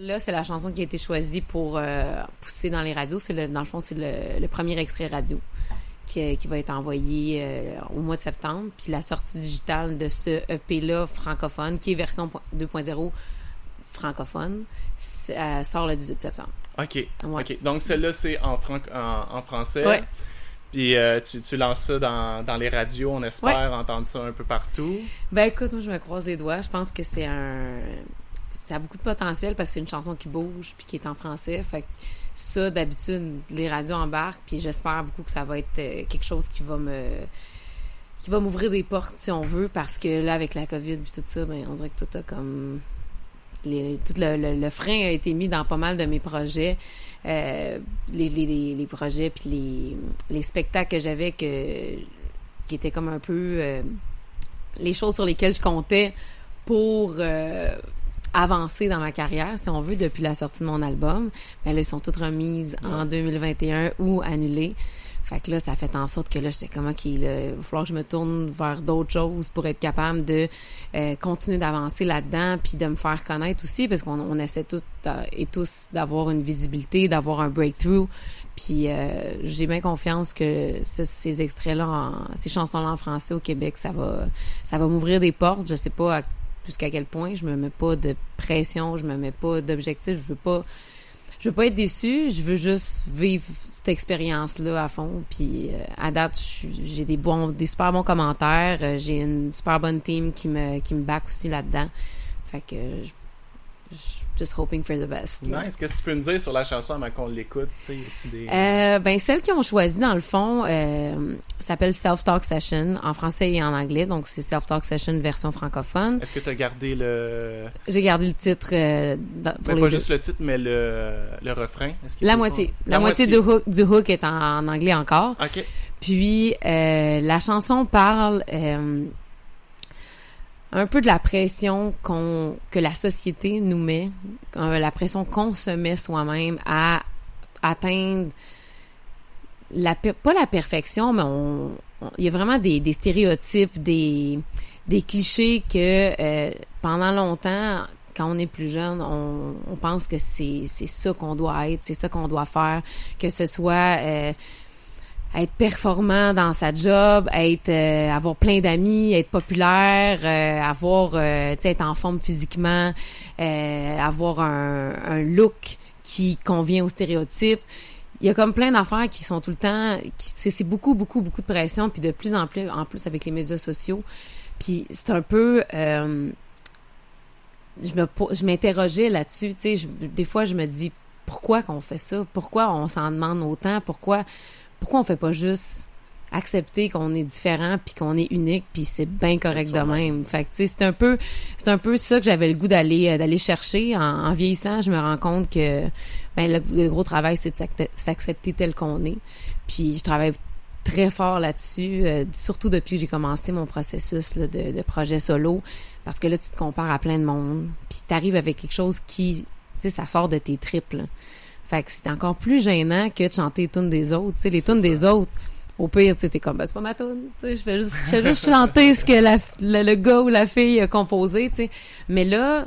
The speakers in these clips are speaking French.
Là, c'est la chanson qui a été choisie pour euh, pousser dans les radios. C'est le, dans le fond, c'est le, premier extrait radio qui, qui va être envoyé euh, au mois de septembre. Puis la sortie digitale de ce EP-là francophone, qui est version 2.0 francophone, euh, sort le 18 septembre. OK. OK. Donc celle-là, c'est en, en, français. Ouais. Puis tu, tu, lances ça dans, dans, les radios, on espère entendre ça un peu partout. Ben écoute, moi je me croise les doigts. Je pense que c'est un ça a beaucoup de potentiel parce que c'est une chanson qui bouge puis qui est en français. Fait que ça, d'habitude, les radios embarquent, puis j'espère beaucoup que ça va être euh, quelque chose qui va me qui va m'ouvrir des portes si on veut parce que là avec la Covid puis tout ça ben on dirait que tout a comme tout le, frein a été mis dans pas mal de mes projets euh, les, les, projets puis les, les spectacles que j'avais que qui étaient comme un peu euh, les choses sur lesquelles je comptais pour avancé dans ma carrière, si on veut, depuis la sortie de mon album. Mais elles sont toutes remises en 2021 ou annulées. Fait que là, ça fait en sorte que là, j'étais comme, OK, il va falloir que je me tourne vers d'autres choses pour être capable de euh, continuer d'avancer là-dedans, puis de me faire connaître aussi, parce qu'on essaie toutes euh, et tous d'avoir une visibilité, d'avoir un breakthrough. Puis euh, j'ai bien confiance que ces extraits-là, ces chansons-là en français au Québec, ça va, ça va m'ouvrir des portes. Je sais pas à jusqu'à quel point je me mets pas de pression, je me mets pas d'objectif, je veux pas je veux pas être déçue, je veux juste vivre cette expérience là à fond puis euh, à date j'ai des bons des super bons commentaires, euh, j'ai une super bonne team qui me qui me back aussi là-dedans. Fait que je, just hoping for the best. Nice. Qu'est-ce que tu peux me dire sur la chanson avant qu'on l'écoute? Des... Euh, ben, celle qu'ils ont choisie, dans le fond, euh, s'appelle Self-Talk Session, en français et en anglais. Donc, c'est Self-Talk Session version francophone. Est-ce que tu as gardé le... J'ai gardé le titre. Euh, pour pas juste le titre, mais le, le refrain. La moitié. La, moitié, Du, hook, du hook est en, anglais encore. OK. Puis, euh, la chanson parle euh, un peu de la pression qu'on que la société nous met, la pression qu'on se met soi-même à atteindre la pas la perfection, mais on il y a vraiment des, des stéréotypes, des des clichés que euh, pendant longtemps quand on est plus jeune, on, on pense que c'est c'est ça qu'on doit être, c'est ça qu'on doit faire, que ce soit euh, être performant dans sa job, être euh, avoir plein d'amis, être populaire, euh, avoir euh, être en forme physiquement, euh, avoir un, un, look qui convient aux stéréotypes. Il y a comme plein d'affaires qui sont tout le temps c'est beaucoup beaucoup beaucoup de pression puis de plus en plus en plus avec les médias sociaux. Puis c'est un peu je me je m'interrogeais là-dessus, tu sais, des fois je me dis pourquoi qu'on fait ça? Pourquoi on s'en demande autant? Pourquoi pourquoi on fait pas juste accepter qu'on est différent puis qu'on est unique puis c'est bien correct de même? Fait que c'est un peu c'est un peu ça que j'avais le goût d'aller euh, d'aller chercher en, vieillissant, je me rends compte que ben le, gros travail c'est de s'accepter tel qu'on est. Puis je travaille très fort là-dessus, euh, surtout depuis que j'ai commencé mon processus de, de, projet solo parce que là tu te compares à plein de monde, puis tu arrives avec quelque chose qui tu sais ça sort de tes tripes. Fait que c'est encore plus gênant que de chanter les tunes des autres. Tu sais, les tunes des autres, au pire, tu sais, t'es comme, ben, c'est pas ma tune. Tu sais, je fais juste, je fais juste chanter ce que la, le, gars ou la fille a composé, tu sais. Mais là,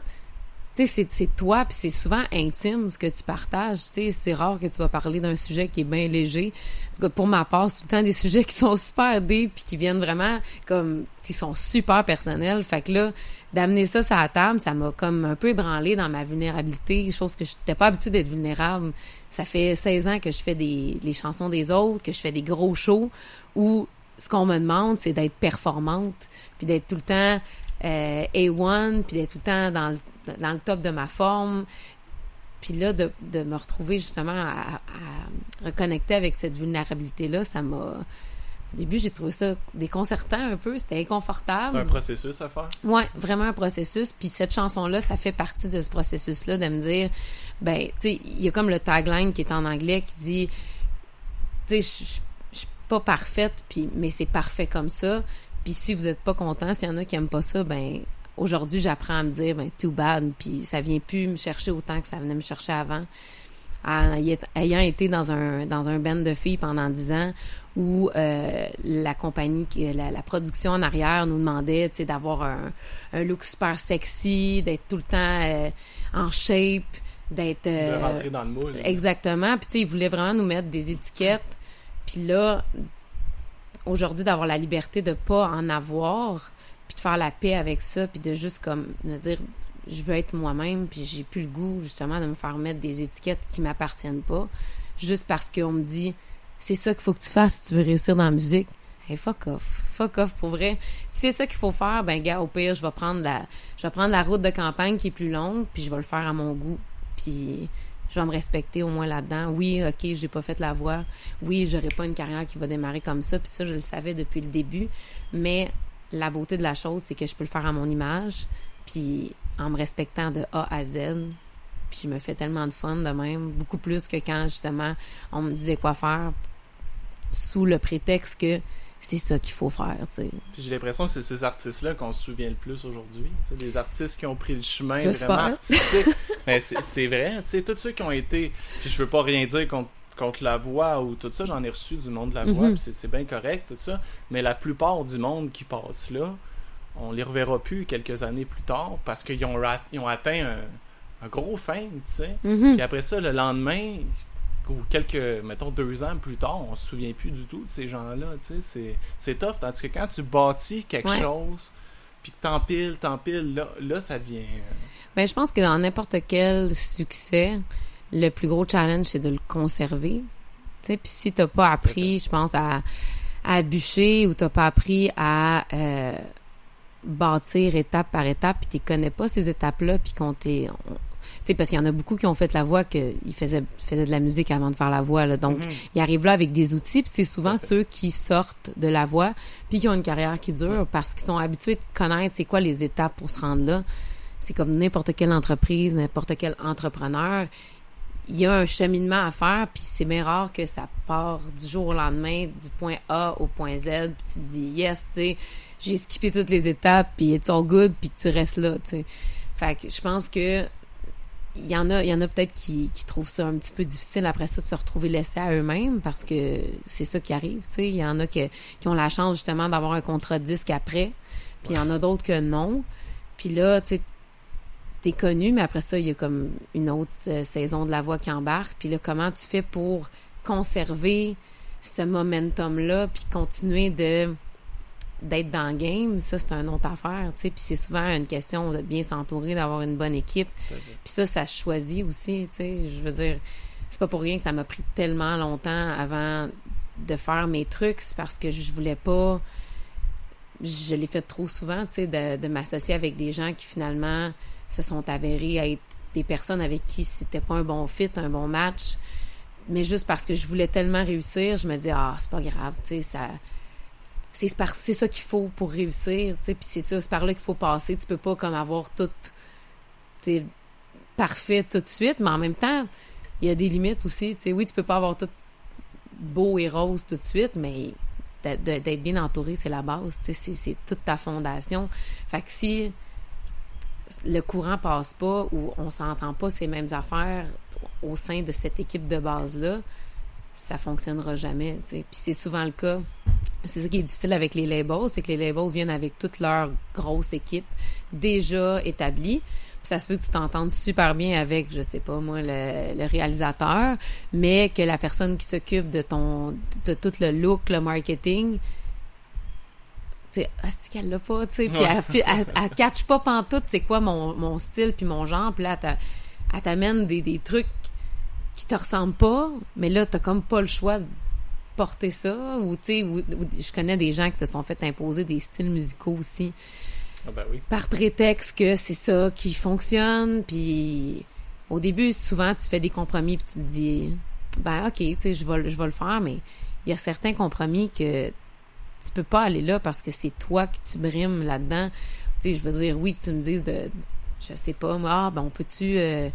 tu sais, c'est toi, puis c'est souvent intime ce que tu partages. Tu sais, c'est rare que tu vas parler d'un sujet qui est bien léger. En tout cas, pour ma part, c'est tout le temps des sujets qui sont super deep, puis qui viennent vraiment comme, qui sont super personnels. Fait que là, d'amener ça sur la table, ça m'a comme un peu ébranlé dans ma vulnérabilité, chose que je n'étais pas habituée d'être vulnérable. Ça fait 16 ans que je fais des les chansons des autres, que je fais des gros shows où ce qu'on me demande, c'est d'être performante, puis d'être tout le temps euh, A1, puis d'être tout le temps dans le, dans le top de ma forme. Puis là, de, me retrouver justement à, à reconnecter avec cette vulnérabilité-là, ça m'a au début, j'ai trouvé ça déconcertant un peu, c'était inconfortable. C'est un processus à faire? Oui, vraiment un processus. Puis cette chanson-là, ça fait partie de ce processus-là, de me dire, ben, tu sais, il y a comme le tagline qui est en anglais qui dit, tu sais, je suis pas parfaite, puis, mais c'est parfait comme ça. Puis si vous êtes pas content, s'il y en a qui aiment pas ça, ben, aujourd'hui, j'apprends à me dire, ben, too bad, puis ça vient plus me chercher autant que ça venait me chercher avant ayant été dans un dans un band de filles pendant dix ans où euh, la compagnie la, la, production en arrière nous demandait d'avoir un, un look super sexy d'être tout le temps euh, en shape d'être... De euh, rentrer dans le moule. Exactement. Puis, tu sais, ils voulaient vraiment nous mettre des étiquettes. Puis là, aujourd'hui, d'avoir la liberté de pas en avoir, puis de faire la paix avec ça, puis de juste comme me dire, je veux être moi-même, puis j'ai plus le goût, justement, de me faire mettre des étiquettes qui m'appartiennent pas, juste parce qu'on me dit, c'est ça qu'il faut que tu fasses si tu veux réussir dans la musique. Hey, fuck off. Fuck off, pour vrai. Si c'est ça qu'il faut faire, ben, gars, au pire, je vais prendre la, je vais prendre la route de campagne qui est plus longue, puis je vais le faire à mon goût. Puis je vais me respecter au moins là-dedans. Oui, ok, j'ai pas fait la voix. Oui, j'aurai pas une carrière qui va démarrer comme ça. Puis ça, je le savais depuis le début. Mais la beauté de la chose, c'est que je peux le faire à mon image, puis en me respectant de A à Z. Puis je me fais tellement de fun de même, beaucoup plus que quand justement on me disait quoi faire sous le prétexte que c'est ça qu'il faut faire, tu sais. Puis j'ai l'impression que c'est ces artistes-là qu'on se souvient le plus aujourd'hui. Des artistes qui ont pris le chemin J'espère. vraiment artistique. Mais c'est c'est vrai, tous ceux qui ont été. Puis je veux pas rien dire contre, contre la voix ou tout ça, j'en ai reçu du monde de la voix, Mhm. puis c'est- c'est bien correct, tout ça. Mais la plupart du monde qui passe là, on les reverra plus quelques années plus tard parce qu'ils ont, ra- ils ont atteint un, un gros fame, tu sais. Mhm. Puis après ça, le lendemain, ou quelques, mettons, deux ans plus tard, on se souvient plus du tout de ces gens-là, tu sais. C'est, c'est tough, tandis que quand tu bâtis quelque Ouais. chose, puis que t'empiles, t'empiles, là, là, ça devient... euh, Ben, je pense que dans n'importe quel succès, le plus gros challenge, c'est de le conserver. Tu sais, puis si t'as pas appris, je pense, à, à bûcher ou t'as pas appris à euh, bâtir étape par étape, puis tu connais pas ces étapes-là, puis qu'on t'est... on- sais, parce qu'il y en a beaucoup qui ont fait la voix, qu'ils faisaient, faisaient de la musique avant de faire la voix, là. Donc, mhm. ils arrivent là avec des outils, puis c'est souvent ceux qui sortent de la voie, puis qui ont une carrière qui dure, parce qu'ils sont habitués de connaître c'est quoi les étapes pour se rendre là. C'est comme n'importe quelle entreprise, n'importe quel entrepreneur. Il y a un cheminement à faire, puis c'est bien rare que ça part du jour au lendemain, du point A au point Z, puis tu dis yes, tu sais, j'ai skippé toutes les étapes, puis it's all good, puis que tu restes là, tu sais. Fait que je pense que il y en a, il y en a peut-être qui, qui trouvent ça un petit peu difficile après ça de se retrouver laissés à eux-mêmes parce que c'est ça qui arrive, tu sais. Il y en a que- qui ont la chance justement d'avoir un contrat de disque après, puis il y en a d'autres que non. Puis là, tu sais, t'es connu, mais après ça, il y a comme une autre euh, saison de la voix qui embarque. Puis là, comment tu fais pour conserver ce momentum-là, puis continuer de d'être dans le game, ça, c'est une autre affaire, tu sais. Puis c'est souvent une question de bien s'entourer, d'avoir une bonne équipe. Puis ça, ça se choisit aussi, tu sais. Je veux dire, c'est pas pour rien que ça m'a pris tellement longtemps avant de faire mes trucs. C'est parce que je voulais pas... Je l'ai fait trop souvent, tu sais, de, de m'associer avec des gens qui finalement se sont avérés à être des personnes avec qui c'était pas un bon fit, un bon match. Mais juste parce que je voulais tellement réussir, je me dis, ah, c'est pas grave, tu sais, ça c'est ça qu'il faut pour réussir tu c'est ça c'est par là qu'il faut passer. Tu peux pas comme avoir tout parfait tout de suite mais en même temps il y a des limites aussi tu sais. Oui tu peux pas avoir tout beau et rose tout de suite mais d'être bien entouré c'est la base tu sais c'est toute ta fondation. Fait si le courant passe pas ou on s'entend pas ces mêmes affaires au sein de cette équipe de base là ça fonctionnera jamais tu sais. C'est souvent le cas c'est ça qui est difficile avec les labels, c'est que les labels viennent avec toute leur grosse équipe déjà établie. Puis ça se peut que tu t'entendes super bien avec, je sais pas moi, le, le réalisateur, mais que la personne qui s'occupe de ton de tout le look, le marketing, tu sais, ah, c'est qu'elle l'a pas, tu sais, puis elle, elle, elle catch pas pantoute c'est quoi mon, mon style puis mon genre, puis là, elle t'a- elle t'amène des, des trucs qui te ressemblent pas, mais là, t'as comme pas le choix porter ça, ou tu sais, je connais des gens qui se sont fait imposer des styles musicaux aussi, Ah ben oui. par prétexte que c'est ça qui fonctionne, puis au début, souvent, tu fais des compromis, puis tu te dis, ben ok, tu sais, je vais, le- je vais le faire, mais il y a certains compromis que tu peux pas aller là parce que c'est toi que tu brimes là-dedans. Tu sais, je veux dire, oui, que tu me dises de, je sais pas, moi, ah, ben on peut-tu euh,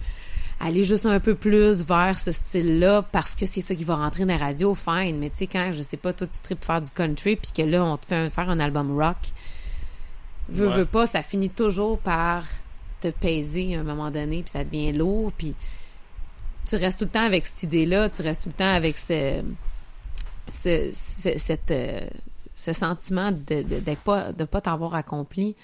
aller juste un peu plus vers ce style-là parce que c'est ça qui va rentrer dans la radio, fine. Mais tu sais, quand, je sais pas, toi, tu tripes faire du country, puis que là, on te fait un- faire un album rock, veux, Ouais. veux pas, ça finit toujours par te peser à un moment donné, puis ça devient lourd, puis tu restes tout le temps avec cette idée-là, tu restes tout le temps avec ce, ce, ce- cette, euh, ce sentiment de pas, de pas t'avoir accompli.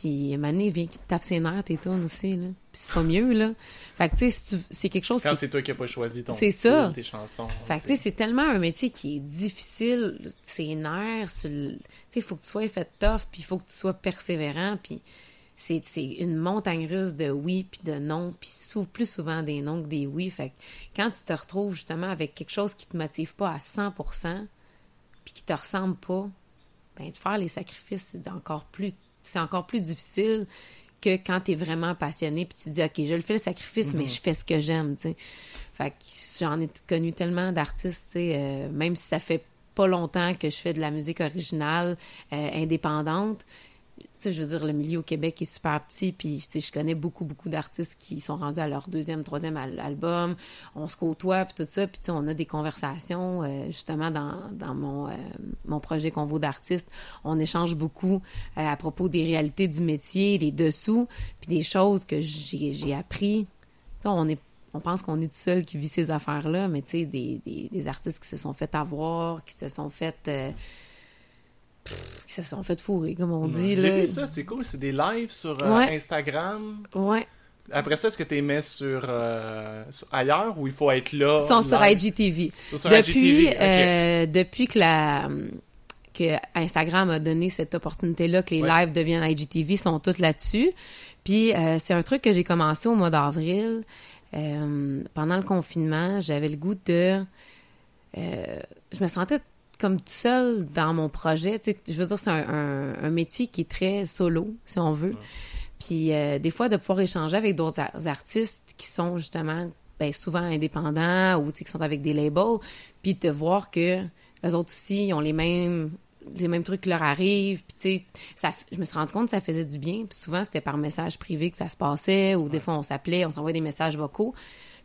Puis Mané vient qui te tape ses nerfs, tes tunes aussi, là. Puis c'est pas mieux, là. Fait que, tu sais, c'est quelque chose Quand qui... c'est toi qui n'as pas choisi ton C'est style, ça. tes chansons. Fait que, tu sais, c'est tellement un métier qui est difficile, c'est nerfs, sur le- tu sais, il faut que tu sois fait tough, puis il faut que tu sois persévérant, puis c'est c'est une montagne russe de oui puis de non, puis sou- plus souvent des non que des oui. Fait que quand tu te retrouves justement avec quelque chose qui te motive pas à 100%, puis qui te ressemble pas, ben de faire les sacrifices, c'est encore plus c'est encore plus difficile que quand tu es vraiment passionné puis tu dis OK, je le fais le sacrifice mais je fais ce que j'aime, tu sais. Fait que j'en ai connu tellement d'artistes, tu sais, euh, même si ça fait pas longtemps que je fais de la musique originale euh, indépendante. Sais, je veux dire, le milieu au Québec est super petit, puis tu sais, je connais beaucoup, beaucoup d'artistes qui sont rendus à leur deuxième, troisième al- album. On se côtoie, puis tout ça, puis tu sais, on a des conversations, euh, justement, dans, mon, euh, mon projet Convo d'artistes. On échange beaucoup euh, à propos des réalités du métier, les dessous, puis des choses que j'ai appris. Tu sais, on est on pense qu'on est tout seul qui vit ces affaires-là, mais tu sais, des, des, des artistes qui se sont fait avoir, qui se sont fait... pff, qui se sont fait fourrer, comme on dit. J'ai là. vu ça, c'est cool. C'est des lives sur euh, Ouais. Instagram. Ouais. Après ça, est-ce que tu les mets sur, euh, sur- ailleurs ou il faut être là? Ils sont sur? IGTV. Sur depuis, IGTV, ok. euh, depuis que la que Instagram a donné cette opportunité-là que les Ouais. lives deviennent IGTV, ils sont tous là-dessus. Puis c'est un truc que j'ai commencé au mois d'avril. Pendant le confinement, j'avais le goût de... je me sentais comme toute seule dans mon projet. Tu sais, je veux dire, c'est un, un- un métier qui est très solo, si on veut. Puis euh, des fois, de pouvoir échanger avec d'autres ar- artistes qui sont justement ben, souvent indépendants ou tu sais, qui sont avec des labels, puis de voir que les autres aussi ils ont les mêmes les mêmes trucs qui leur arrivent. Puis tu sais, ça, je me suis rendu compte que ça faisait du bien. Puis souvent, c'était par message privé que ça se passait, ou des fois, on s'appelait, on s'envoyait des messages vocaux.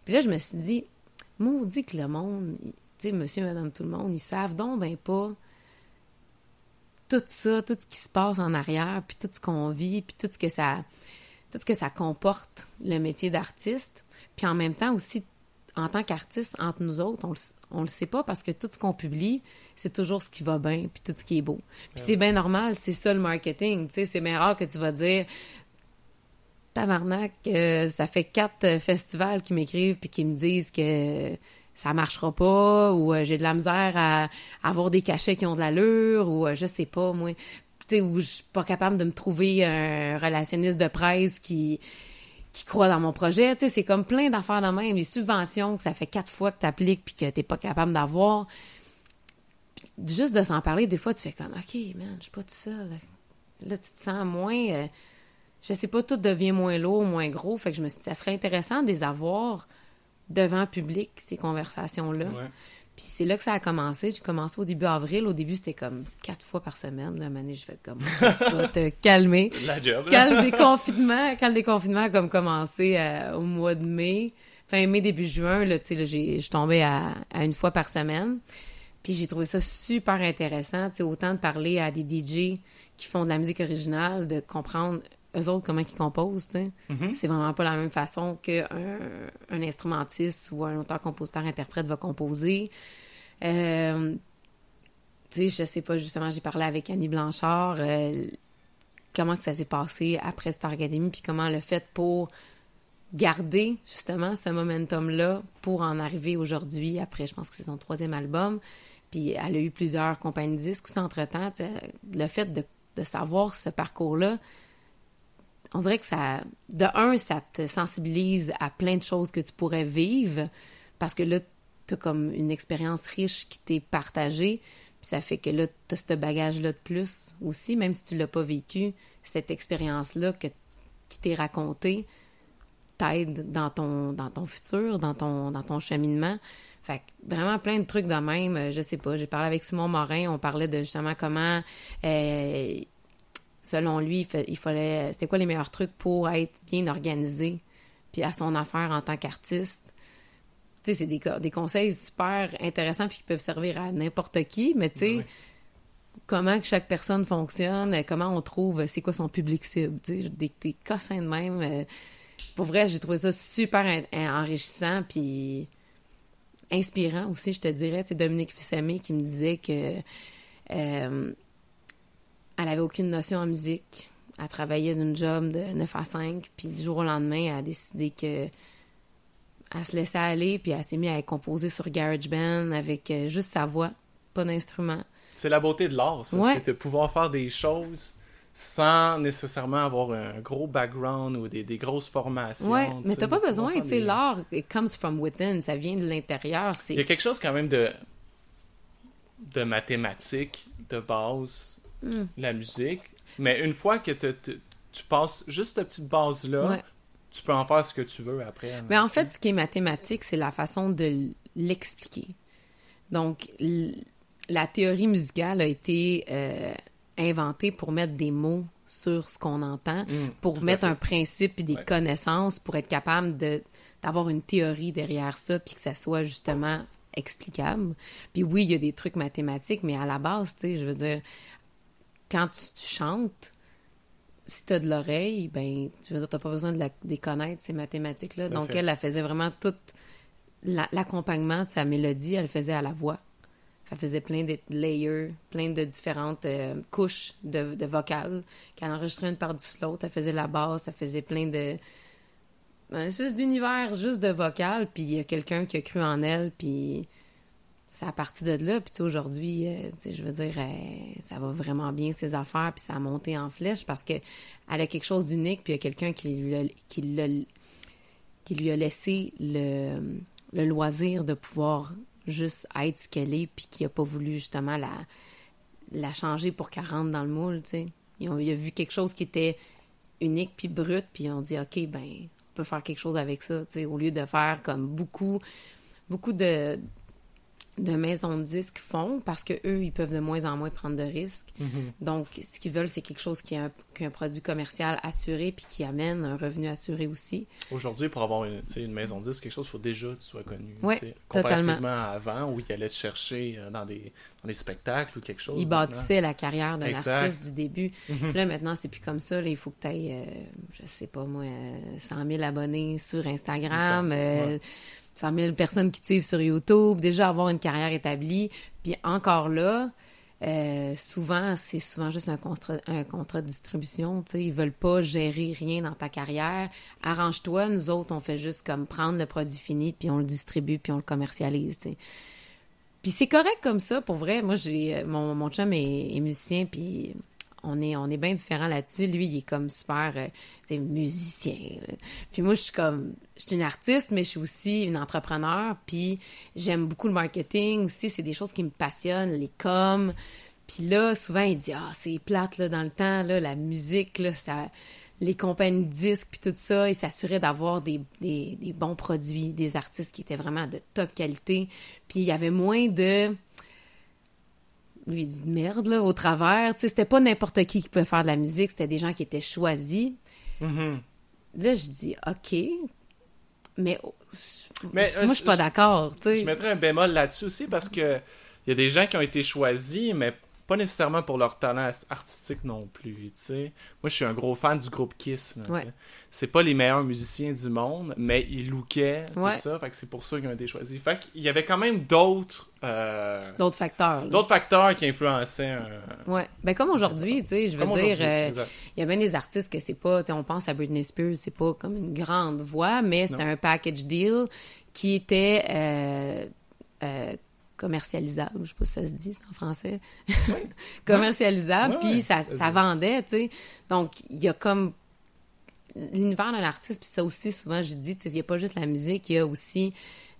Puis là, je me suis dit, maudit que le monde, il- tu sais, monsieur, madame, tout le monde, ils savent donc ben pas tout ça, tout ce qui se passe en arrière, puis tout ce qu'on vit, puis tout ce que ça tout ce que ça comporte le métier d'artiste. Puis en même temps aussi en tant qu'artiste entre nous autres, on le, on le sait pas parce que tout ce qu'on publie, c'est toujours ce qui va bien puis tout ce qui est beau. Puis c'est bien normal, c'est ça le marketing, tu sais, c'est bien rare que tu vas dire tabarnak, euh, ça fait quatre euh, festivals qui m'écrivent puis qui me disent que ça marchera pas ou euh, j'ai de la misère à, avoir des cachets qui ont de l'allure ou euh, je sais pas moi tu où je suis pas capable de me trouver un relationniste de presse qui croit dans mon projet, tu c'est comme plein d'affaires de même, les subventions que ça fait quatre fois que tu appliques puis que t'es pas capable d'avoir. Juste de s'en parler, des fois, tu fais comme, OK, man, je suis pas tout seul. Là, tu te sens moins, euh, je sais pas, tout devient moins lourd, moins gros. Fait que je me suis ça serait intéressant de les avoir devant public, ces conversations-là. Ouais. Puis c'est là que ça a commencé. J'ai commencé au début avril. Au début, c'était comme quatre fois par semaine. La année, je fais comme, tu vas te calmer. La job. là. Quand le déconfinement, quand le déconfinement a comme commencé euh, au mois de mai, fin mai, début juin, là, tu sais, là, je suis tombée à, à une fois par semaine. Puis j'ai trouvé ça super intéressant, tu sais, autant de parler à des DJ qui font de la musique originale, de comprendre eux autres comment ils composent, tu sais. Mhm. C'est vraiment pas la même façon qu'un un instrumentiste ou un auteur-compositeur-interprète va composer. Euh, tu sais, je sais pas, justement, j'ai parlé avec Annie Blanchard, euh, comment que ça s'est passé après Star Academy, puis comment le fait pour garder justement ce momentum-là pour en arriver aujourd'hui, après, je pense que c'est son troisième album, puis elle a eu plusieurs compagnies de disques aussi entre-temps, le fait de, de savoir ce parcours-là, on dirait que ça, de un, ça te sensibilise à plein de choses que tu pourrais vivre, parce que là, t'as comme une expérience riche qui t'est partagée, puis ça fait que là, t'as ce bagage-là de plus aussi, même si tu l'as pas vécu, cette expérience-là que, qui t'est racontée t'aide dans ton, dans ton futur, dans ton, dans ton cheminement. Fait que vraiment plein de trucs de même. Euh, Je sais pas, j'ai parlé avec Simon Morin, on parlait de justement comment, euh, selon lui, il, fa- il fallait... C'était quoi les meilleurs trucs pour être bien organisé, puis à son affaire en tant qu'artiste. Tu sais, c'est des, des conseils super intéressants puis qui peuvent servir à n'importe qui, mais tu sais, Ouais. comment que chaque personne fonctionne, comment on trouve c'est quoi son public cible, tu sais, des, des cossins de même. euh, pour vrai, j'ai trouvé ça super en- en- enrichissant puis inspirant aussi, je te dirais. Tu sais, Dominique Fissamé qui me disait que euh, elle avait aucune notion en musique, elle travaillait d'une job de 9 à 5, puis du jour au lendemain, elle a décidé que elle se laissait aller, puis elle s'est mise à composer sur GarageBand avec euh, juste sa voix, pas d'instrument. C'est la beauté de l'art, ça. Ouais. C'est de pouvoir faire des choses sans nécessairement avoir un gros background ou des, des grosses formations. Tu mais t'as pas besoin, tu sais, des- l'art, it comes from within, ça vient de l'intérieur, Il y a quelque chose quand même de, de mathématique, de base, Hmm. la musique. Mais une fois que te- te- tu passes juste cette petite base-là, Ouais. tu peux en faire ce que tu veux après. hein. Mais en fait, ce qui est mathématique, c'est la façon de l'expliquer. Donc, la théorie musicale a été euh, inventée pour mettre des mots sur ce qu'on entend, Mm, pour mettre un principe et des Ouais. connaissances, pour être capable de d'avoir une théorie derrière ça, puis que ça soit justement explicable. Puis oui, il y a des trucs mathématiques, mais à la base, tu sais, je veux dire, quand tu, tu chantes, si tu as de l'oreille, ben, tu veux dire, t'as pas besoin de la- de les connaître, ces mathématiques-là. Donc, fait. elle, elle faisait vraiment tout la- l'accompagnement de sa mélodie, elle le faisait à la voix. Ça faisait plein de layers, plein de différentes euh, couches de, de vocales qu'elle enregistrait une par-dessus l'autre. Elle faisait la basse, elle faisait plein de... Un espèce d'univers juste de vocal, puis il y a quelqu'un qui a cru en elle, puis c'est à partir de là. Puis aujourd'hui, euh, je veux dire, euh, ça va vraiment bien ses affaires, puis ça a monté en flèche parce que elle a quelque chose d'unique, puis il y a quelqu'un qui lui a, qui qui lui a laissé le, le loisir de pouvoir juste être ce qu'elle est, puis qui a pas voulu justement la, la changer pour qu'elle rentre dans le moule, tu sais. Il a vu quelque chose qui était unique puis brut, puis ont dit, OK, ben, on peut faire quelque chose avec ça, tu sais, au lieu de faire comme beaucoup, beaucoup de, de maisons de disques font, parce que eux, ils peuvent de moins en moins prendre de risques. Mhm. Donc, ce qu'ils veulent, c'est quelque chose qui a un, qui a un produit commercial assuré, puis qui amène un revenu assuré aussi. Aujourd'hui, pour avoir une, une maison de disque, quelque chose, il faut déjà que tu sois connu. Totalement. Comparativement à avant, où ils allaient te chercher euh, dans des, dans des spectacles ou quelque chose. Ils bâtissaient la carrière d'un artiste du début. Mhm. Là, maintenant, c'est plus comme ça. Là, il faut que tu ailles, je sais pas moi, euh, 100 000 abonnés sur Instagram, euh, ouais. 100 000 personnes qui te suivent sur YouTube, déjà avoir une carrière établie. Puis encore là, euh, souvent, c'est souvent juste un contrat, un contrat de distribution. tu sais. Ils veulent pas gérer rien dans ta carrière. Arrange-toi. Nous autres, on fait juste comme prendre le produit fini, puis on le distribue, puis on le commercialise. Puis c'est correct comme ça, pour vrai. Moi, j'ai euh, mon, mon chum est, est musicien, puis on est, bien différents là-dessus. Lui, il est comme super, euh, musicien. Puis moi, je suis comme, je suis une artiste, mais je suis aussi une entrepreneur. Puis j'aime beaucoup le marketing aussi. C'est des choses qui me passionnent, les coms. Puis là, souvent, il dit, ah, c'est plate, là, dans le temps, là, la musique, là, les compagnies disques puis tout ça, ils s'assuraient d'avoir des bons produits, des artistes qui étaient vraiment de top qualité. Puis il y avait moins de lui dit de merde là au travers, tu sais, c'était pas n'importe qui qui pouvait faire de la musique, c'était des gens qui étaient choisis. Mhm. Là, je dis OK, mais, Mais, moi euh, je suis pas je- d'accord, tu sais. Je mettrais un bémol là-dessus aussi parce que il y a des gens qui ont été choisis, mais pas nécessairement pour leur talent artistique non plus. tu sais. Moi, je suis un gros fan du groupe Kiss. Ouais. C'est pas les meilleurs musiciens du monde, mais ils lookaient, tout ça. Fait que c'est pour ça qu'ils ont été choisis. Fait qu'il y avait quand même d'autres euh, D'autres facteurs. d'autres facteurs qui influençaient. Ouais. Ben comme aujourd'hui, tu sais, je veux dire, euh, il y a bien des artistes que c'est pas, on pense à Britney Spears, c'est pas comme une grande voix, mais c'était un package deal qui était euh, commercialisable, je sais pas si ça se dit en français, commercialisable, puis ça, ça vendait, tu sais. Donc, il y a comme l'univers d'un artiste, puis ça aussi, souvent, je dis, tu sais, il y a pas juste la musique, il y a aussi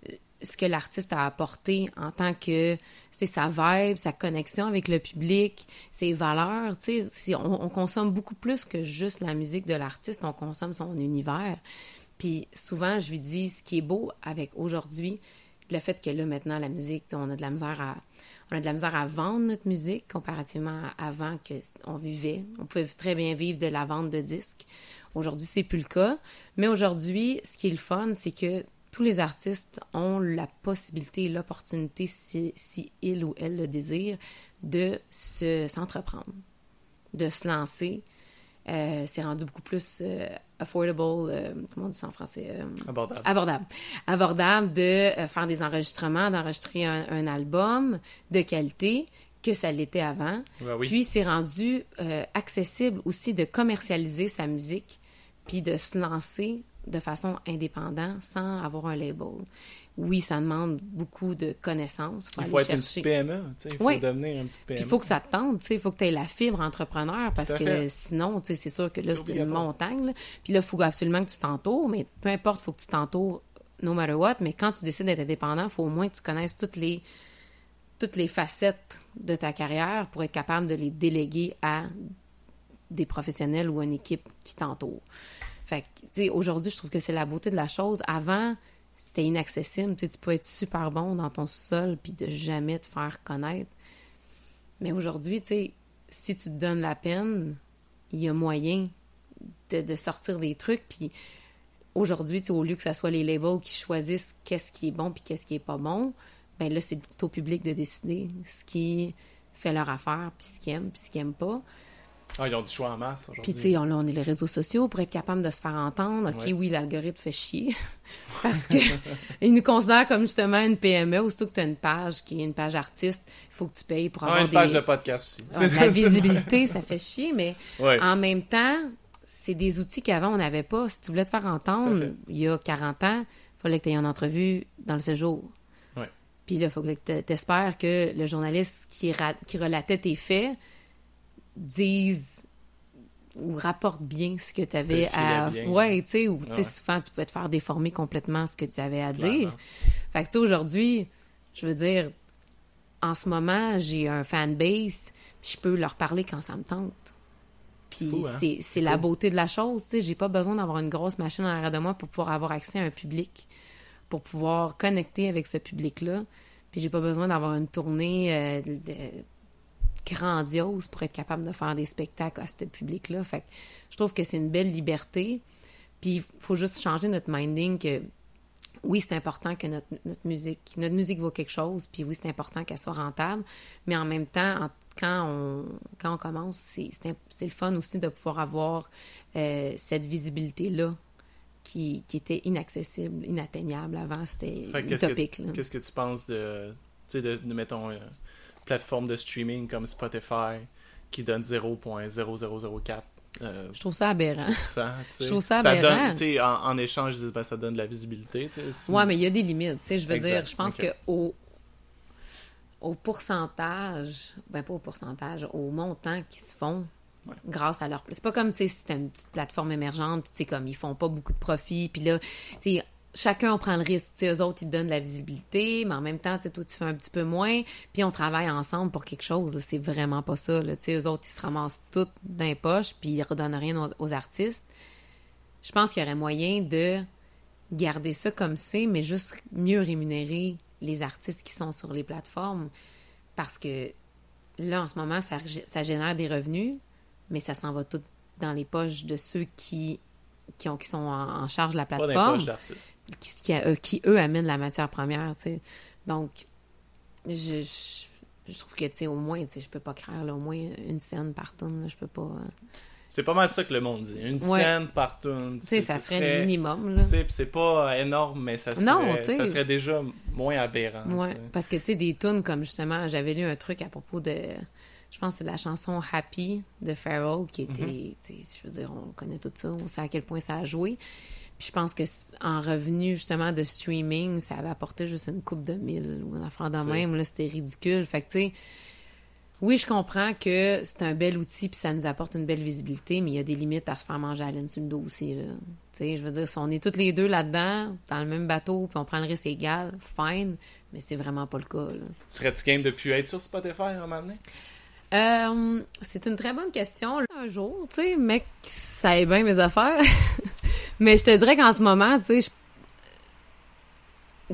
euh, ce que l'artiste a apporté en tant que c'est sa vibe, sa connexion avec le public, ses valeurs, tu sais, si on, on consomme beaucoup plus que juste la musique de l'artiste, on consomme son univers. Puis souvent, je lui dis, ce qui est beau avec aujourd'hui, le fait que là, maintenant, la musique, on a de la misère à... On a de la misère à vendre notre musique comparativement à avant que on vivait. On pouvait très bien vivre de la vente de disques. Aujourd'hui, c'est plus le cas. Mais aujourd'hui, ce qui est le fun, c'est que tous les artistes ont la possibilité et l'opportunité, si, si il ou elle le désire, de se, s'entreprendre, de se lancer. Euh, c'est rendu beaucoup plus euh, affordable, euh, comment on dit ça en français? Euh, Abordable. abordable. Abordable de euh, faire des enregistrements, d'enregistrer un, un album de qualité que ça l'était avant. Ben oui. Puis c'est rendu accessible aussi de commercialiser sa musique, puis de se lancer de façon indépendante sans avoir un label. Oui, ça demande beaucoup de connaissances. il aller faut être une chercher. petite PME. tu sais, Il faut Oui. devenir une petite PME. il faut que ça te tente, tu sais, il faut que tu aies la fibre entrepreneur parce que fait. sinon, tu sais, c'est sûr que là, C'est une montagne. là. Puis là, il faut absolument que tu t'entoures, mais peu importe, il faut que tu t'entoures no matter what. Mais quand tu décides d'être indépendant, il faut au moins que tu connaisses toutes les, toutes les facettes de ta carrière pour être capable de les déléguer à des professionnels ou une équipe qui t'entoure. Fait que, tu sais, aujourd'hui, je trouve que c'est la beauté de la chose. Avant, c'était inaccessible. Tu pouvais être super bon dans ton sous-sol puis de jamais te faire connaître. Mais aujourd'hui, tu sais, si tu te donnes la peine, il y a moyen de, sortir des trucs. Puis aujourd'hui, au lieu que ce soit les labels qui choisissent qu'est-ce qui est bon puis qu'est-ce qui est pas bon, ben là, c'est au public de décider ce qui fait leur affaire, puis ce qu'ils aiment, puis ce qu'ils aiment pas. Ah, ils ont du choix en masse aujourd'hui. Puis, tu sais, on, là, on est les réseaux sociaux pour être capable de se faire entendre. OK, Ouais. oui, l'algorithme fait chier. Parce que il nous considère comme justement une PME. Aussitôt que tu as une page qui est une page artiste, il faut que tu payes pour Ah, avoir une page des... de podcast aussi. Ah, la visibilité, ça fait chier, mais Ouais. en même temps, c'est des outils qu'avant, on n'avait pas. Si tu voulais te faire entendre, il y a 40 ans, il fallait que tu aies une entrevue dans le séjour. Puis là, il faut que tu espères que le journaliste qui, ra- qui relatait tes faits dise ou rapporte bien ce que tu avais à... bien. Ouais, tu sais, ou tu sais, Ouais. souvent, tu pouvais te faire déformer complètement ce que tu avais à dire. Fait que, tu sais, aujourd'hui, je veux dire, en ce moment, j'ai un fanbase, je peux leur parler quand ça me tente. Puis hein? c'est, la cool. beauté de la chose, tu sais. J'ai pas besoin d'avoir une grosse machine en arrière de moi pour pouvoir avoir accès à un public, pour pouvoir connecter avec ce public-là. Puis j'ai pas besoin d'avoir une tournée euh, de- grandiose pour être capable de faire des spectacles à ce public-là. Fait que je trouve que c'est une belle liberté. Puis il faut juste changer notre minding que oui, c'est important que notre, notre musique, notre musique vaut quelque chose, puis oui, c'est important qu'elle soit rentable, mais en même temps, en- quand on, quand on commence, c'est, le fun aussi de pouvoir avoir euh, cette visibilité-là qui, qui était inaccessible, inatteignable avant, c'était qu'est-ce utopique. Qu'est-ce que tu penses de, tu sais, de, de, mettons, une plateforme de streaming comme Spotify qui donne 0.0004 euh, Je trouve ça aberrant. ça. Je trouve ça aberrant. donne, tu sais, en, en échange, ben, ça donne de la visibilité, si- Ouais, mais il y a des limites. Je veux dire, je pense ok. que au, au pourcentage, ben pas au pourcentage, au montant qui se font Ouais. grâce à leur. C'est pas comme, tu sais, si c'était une petite plateforme émergente, puis tu sais, comme ils font pas beaucoup de profit, puis là, tu sais, chacun on prend le risque. Tu sais, eux autres, ils te donnent de la visibilité, mais en même temps, toi, tu fais un petit peu moins, puis on travaille ensemble pour quelque chose. C'est vraiment pas ça, là. Tu sais, eux autres, ils se ramassent tout dans les poches, puis ils redonnent rien aux, aux artistes. Je pense qu'il y aurait moyen de garder ça comme c'est, mais juste mieux rémunérer les artistes qui sont sur les plateformes. Parce que là, en ce moment, ça, ça génère des revenus, mais ça s'en va tout dans les poches de ceux qui, qui, ont, qui sont en, en charge de la plateforme, poches d'artistes. qui, qui, euh, qui, eux, amènent la matière première, tu sais. Donc, je, je, je trouve que, tu sais, au moins, tu sais, je peux pas créer, là, au moins une scène par tonne, là, je peux pas... euh, C'est pas mal ça que le monde dit. Une Ouais. scène par tune. Tu sais, ça serait le minimum, là. Tu sais, c'est pas énorme, mais ça serait, Non, ça serait déjà moins aberrant. Ouais, parce que tu sais, des tunes comme justement, j'avais lu un truc à propos de, je pense que c'est la chanson Happy de Pharrell qui était, sais, je veux dire, on connaît tout ça, on sait à quel point ça a joué. Puis je pense que en revenu justement de streaming, ça avait apporté juste une coupe de mille ou une affaire de même, là, c'était ridicule. Fait que tu sais, oui, je comprends que c'est un bel outil puis ça nous apporte une belle visibilité, mais il y a des limites à se faire manger à la laine sur le dos aussi, là. Tu sais, je veux dire, si on est toutes les deux là-dedans, dans le même bateau, puis on prend le risque égal, fine, mais c'est vraiment pas le cas, là. Serais-tu game de plus être sur Spotify à un moment donné? Euh, c'est une très bonne question. Un jour, tu sais, mec, ça aille bien mes affaires. Mais je te dirais qu'en ce moment, tu sais, je-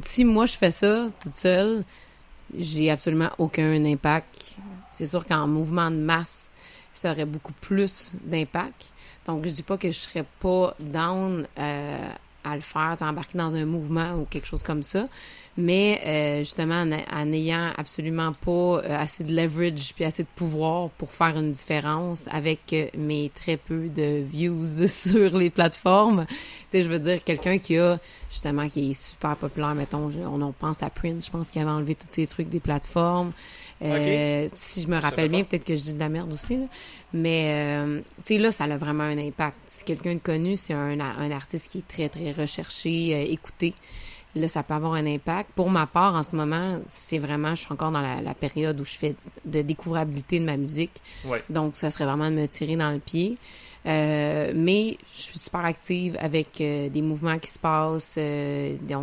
si moi je fais ça toute seule, j'ai absolument aucun impact. C'est sûr qu'en mouvement de masse, ça aurait beaucoup plus d'impact. Donc, je dis pas que je serais pas down euh, à le faire, embarquer dans un mouvement ou quelque chose comme ça. Mais euh, justement en, en n'ayant absolument pas euh, assez de leverage puis assez de pouvoir pour faire une différence avec euh, mes très peu de views sur les plateformes. Tu sais, je veux dire, quelqu'un qui a justement qui est super populaire, mettons, je- on, on pense à Prince, je pense qu'il avait enlevé tous ces trucs des plateformes. Euh, Si je me rappelle bien, peut-être que je dis de la merde aussi, là. mais euh, tu sais, là, ça a vraiment un impact. Si quelqu'un de connu, c'est un, un artiste qui est très, très recherché, euh, écouté. Là, ça peut avoir un impact. Pour ma part, en ce moment, c'est vraiment, je suis encore dans la, la période où je fais de découvrabilité de ma musique. Ouais. Donc, ça serait vraiment de me tirer dans le pied. Euh, mais je suis super active avec euh, des mouvements qui se passent. euh, on,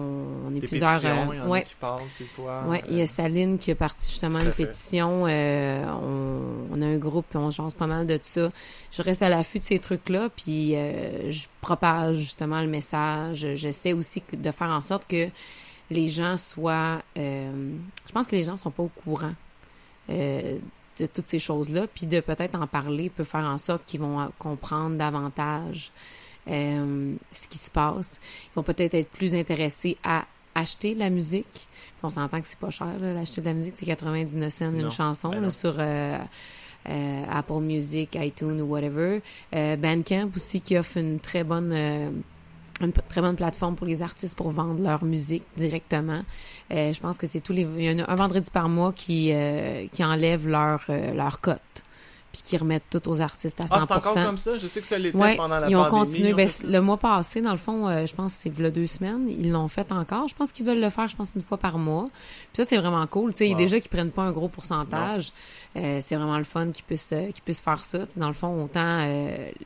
on est Des plusieurs. pétitions, il y en ouais, qui passent des fois. Ouais, il y euh, a Saline qui a parti justement Tout une fait. pétition. euh, on, on a un groupe puis on jase pas mal de ça. Je reste à l'affût de ces trucs-là, puis euh, je propage justement le message. J'essaie aussi de faire en sorte que les gens soient... euh, je pense que les gens sont pas au courant euh, de toutes ces choses-là, puis de peut-être en parler peut faire en sorte qu'ils vont euh, comprendre davantage euh, ce qui se passe. Ils vont peut-être être plus intéressés à acheter la musique. Puis on s'entend que c'est pas cher, là, l'acheter de la musique, c'est 99 cents une chanson ben là, sur euh, euh, Apple Music, iTunes ou whatever. Bandcamp aussi qui offre une très bonne une très bonne plateforme pour les artistes pour vendre leur musique directement. Euh, je pense que c'est tous les il y en a un vendredi par mois qui euh, qui enlève leur euh, leur cote puis qui remettent tout aux artistes à 100%. Ah, c'est encore comme ça? Je sais que ça l'était Ouais, pendant la ils ont pandémie. continué. Ben, fait le mois passé, dans le fond, euh, je pense que c'est là deux semaines, ils l'ont fait encore. Je pense qu'ils veulent le faire, je pense, une fois par mois. Puis ça, c'est vraiment cool. Tu sais, Wow. déjà qu'ils prennent pas un gros pourcentage, euh, c'est vraiment le fun qu'ils puissent, euh, qu'ils puissent faire ça. Dans le fond, autant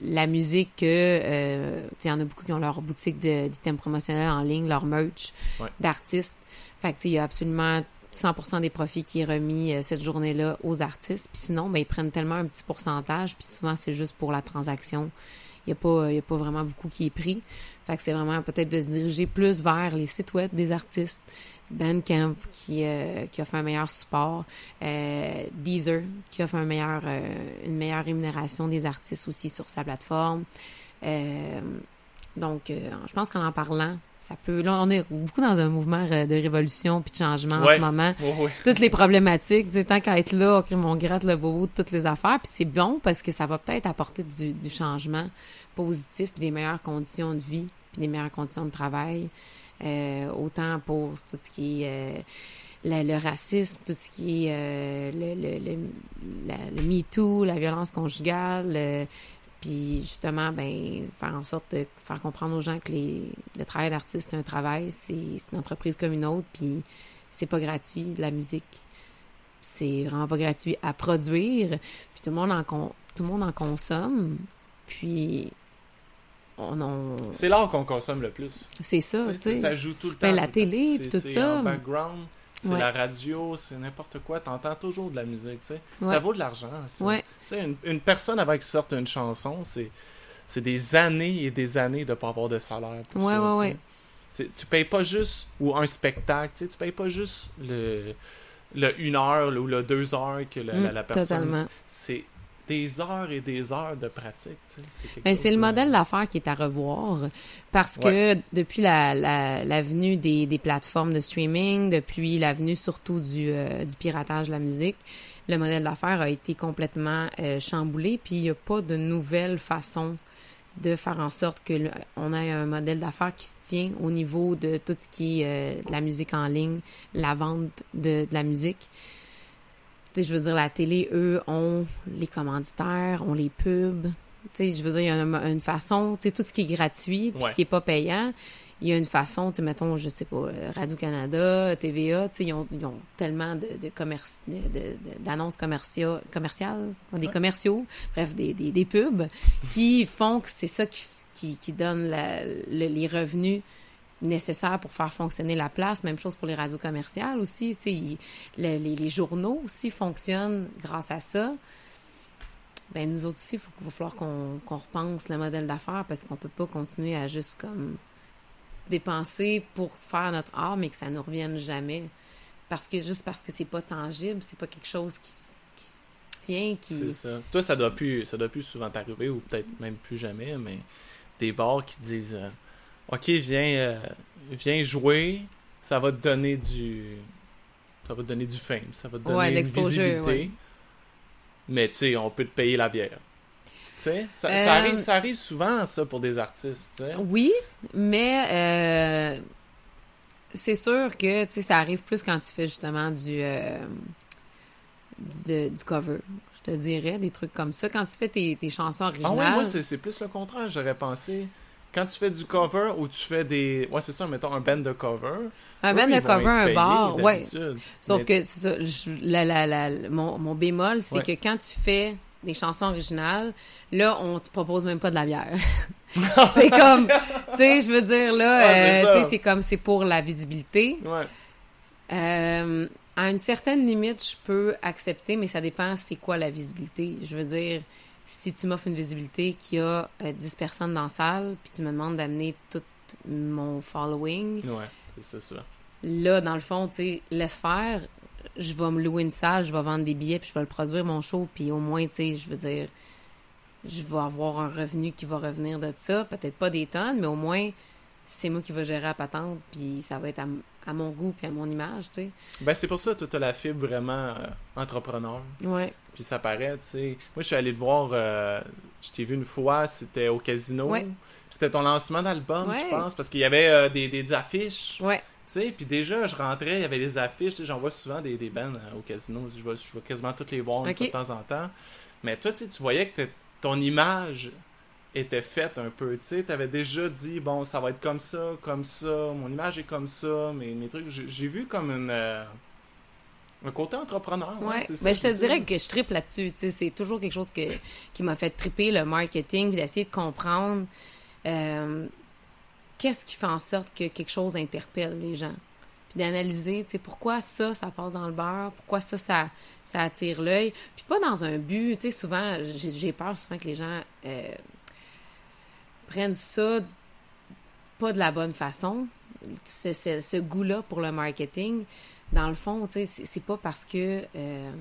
la musique que, tu sais, il y en a beaucoup qui ont leur boutique d'items promotionnels en ligne, leur merch Ouais. d'artistes. Fait que, il y a absolument 100% des profits qui est remis euh, cette journée-là aux artistes. Puis sinon, ben, ils prennent tellement un petit pourcentage, puis souvent, c'est juste pour la transaction. Il n'y a, pas- a pas vraiment beaucoup qui est pris. Fait que c'est vraiment peut-être de se diriger plus vers les sites web des artistes. Bandcamp qui, euh, qui offre un meilleur support. Euh, Deezer qui offre euh, une meilleure rémunération des artistes aussi sur sa plateforme. Donc, je pense qu'en en parlant, ça peut... Là, on est beaucoup dans un mouvement de révolution puis de changement en ce moment Ouais, ouais. toutes les problématiques, tu sais, tant qu'à être là, on, on gratte le bobo de toutes les affaires, puis c'est bon parce que ça va peut-être apporter du, du changement positif, puis des meilleures conditions de vie, puis des meilleures conditions de travail, euh, autant pour tout ce qui est euh, le racisme, tout ce qui est euh, le, le, le, la- le MeToo, la violence conjugale, puis justement, ben, faire en sorte de faire comprendre aux gens que les, le travail d'artiste, c'est un travail, c'est une entreprise comme une autre, puis c'est pas gratuit, la musique. C'est vraiment pas gratuit à produire, puis tout le monde en, tout le monde en consomme, puis on, on- C'est l'art qu'on consomme le plus. c'est ça, Tu sais, ça joue tout le temps. Ben, la télé, temps. puis C'est- tout c'est ça. en background, c'est Ouais. la radio, c'est n'importe quoi. T'entends toujours de la musique, tu sais. Ouais. Ça vaut de l'argent. Ouais, Tu sais, une, une personne avant qu'il sorte une chanson, c'est c'est des années et des années de pas avoir de salaire pour Ouais, ça. ouais, ouais. Tu payes pas juste, ou un spectacle, tu sais, tu payes pas juste le, le une heure ou le deux heures que la, la- la Mm, personne... totalement. C'est des heures et des heures de pratique. C'est quelque Ben, c'est le de- modèle d'affaires qui est à revoir parce que depuis la, la, la venue des, des plateformes de streaming, depuis la venue surtout du, euh, du piratage de la musique, le modèle d'affaires a été complètement euh, chamboulé, puis il n'y a pas de nouvelle façon de faire en sorte que le- on ait un modèle d'affaires qui se tient au niveau de tout ce qui est euh, de la musique en ligne, la vente de, de la musique. Sais, je veux dire, la télé, eux, ont les commanditaires, ont les pubs. Tu sais, je veux dire, il y a une, une façon, tu sais, tout ce qui est gratuit, puis Ouais. ce qui est pas payant, il y a une façon, tu sais, mettons, je sais pas, euh, Radio-Canada, TVA, tu sais, ils ont, ils ont tellement de, de commerce, de- de- de- d'annonces commerciales, des Ouais. commerciaux, bref, des, des, des pubs, qui font que c'est ça qui, qui, qui donne la- le- les revenus nécessaires pour faire fonctionner la place. Même chose pour les radios commerciales aussi. Les, journaux aussi fonctionnent grâce à ça. Ben, nous autres aussi, il va falloir qu'on repense le modèle d'affaires parce qu'on peut pas continuer à juste comme dépenser pour faire notre art, mais que ça nous revienne jamais. Parce que juste parce que c'est pas tangible, c'est pas quelque chose qui, tient, qui. C'est ça. Toi, ça doit plus, ça doit plus souvent t'arriver, ou peut-être même plus jamais, mais des bars qui disent euh, Ok, viens, euh, viens jouer, ça va te donner du. Ça va te donner du fame, ça va te donner Ouais, une visibilité. ouais. Mais tu sais, on peut te payer la bière. Tu sais, ça, ça Euh, arrive, ça arrive souvent, ça, pour des artistes, tu sais. Oui, mais euh, c'est sûr que tu sais, ça arrive plus quand tu fais justement du, euh, du, du cover. Je te dirais des trucs comme ça. Quand tu fais tes, tes chansons Ah originales. ouais, moi, c'est plus le contraire, j'aurais pensé. Quand tu fais du cover ou tu fais des. Ouais, c'est ça, mettons un band de cover. un eux, band de cover, un bar, ouais. Sauf Mais- que c'est ça, je- la- la- la- mon, mon bémol, c'est Ouais. que quand tu fais des chansons originales, là, on te propose même pas de la bière. c'est comme, tu sais, je veux dire, là, Ouais, c'est euh, c'est comme, c'est pour la visibilité. Ouais. Euh, à une certaine limite, je peux accepter, mais ça dépend c'est quoi la visibilité? Je veux dire, si tu m'offres une visibilité qui a euh, 10 personnes dans la salle, puis tu me demandes d'amener tout mon following, Ouais, c'est ça. là, dans le fond, tu sais, laisse faire. Je vais me louer une salle, je vais vendre des billets, puis je vais le produire, mon show, puis au moins, tu sais, je veux dire, je vais avoir un revenu qui va revenir de ça. Peut-être pas des tonnes, mais au moins, c'est moi qui vais gérer la patente, puis ça va être à, à mon goût, puis à mon image, tu sais. Ben, c'est pour ça que tu as la fibre vraiment euh, entrepreneur. Ouais. Puis ça paraît, tu sais. Moi, je suis allé te voir, euh, je t'ai vu une fois, c'était au casino. Ouais. C'était ton lancement d'album, Ouais. je pense, parce qu'il y avait euh, des, des affiches. Ouais. Tu sais, puis déjà, je rentrais, il y avait des affiches. J'en vois souvent des, des bands euh, au casino. Je vais, je vais quasiment toutes les voir une Ok. fois de temps en temps. Mais toi, tu sais, tu voyais que ton image était faite un peu. Tu sais, t'avais déjà dit, bon, ça va être comme ça, comme ça, mon image est comme ça, mes, mes trucs. J'ai j'ai vu comme une. Un côté entrepreneur. ouais, Ouais. c'est ça, Ben, je te dirais que je tripe là-dessus. C'est toujours quelque chose que, qui m'a fait triper, le marketing, puis d'essayer de comprendre euh, qu'est-ce qui fait en sorte que quelque chose interpelle les gens. Puis d'analyser, tu sais, pourquoi ça, ça passe dans le beurre, pourquoi ça, ça, ça attire l'œil. Puis pas dans un but, tu sais, souvent, j'ai peur souvent que les gens euh, prennent ça pas de la bonne façon. Ce goût-là pour le marketing, dans le fond, tu sais, c'est pas parce que euh,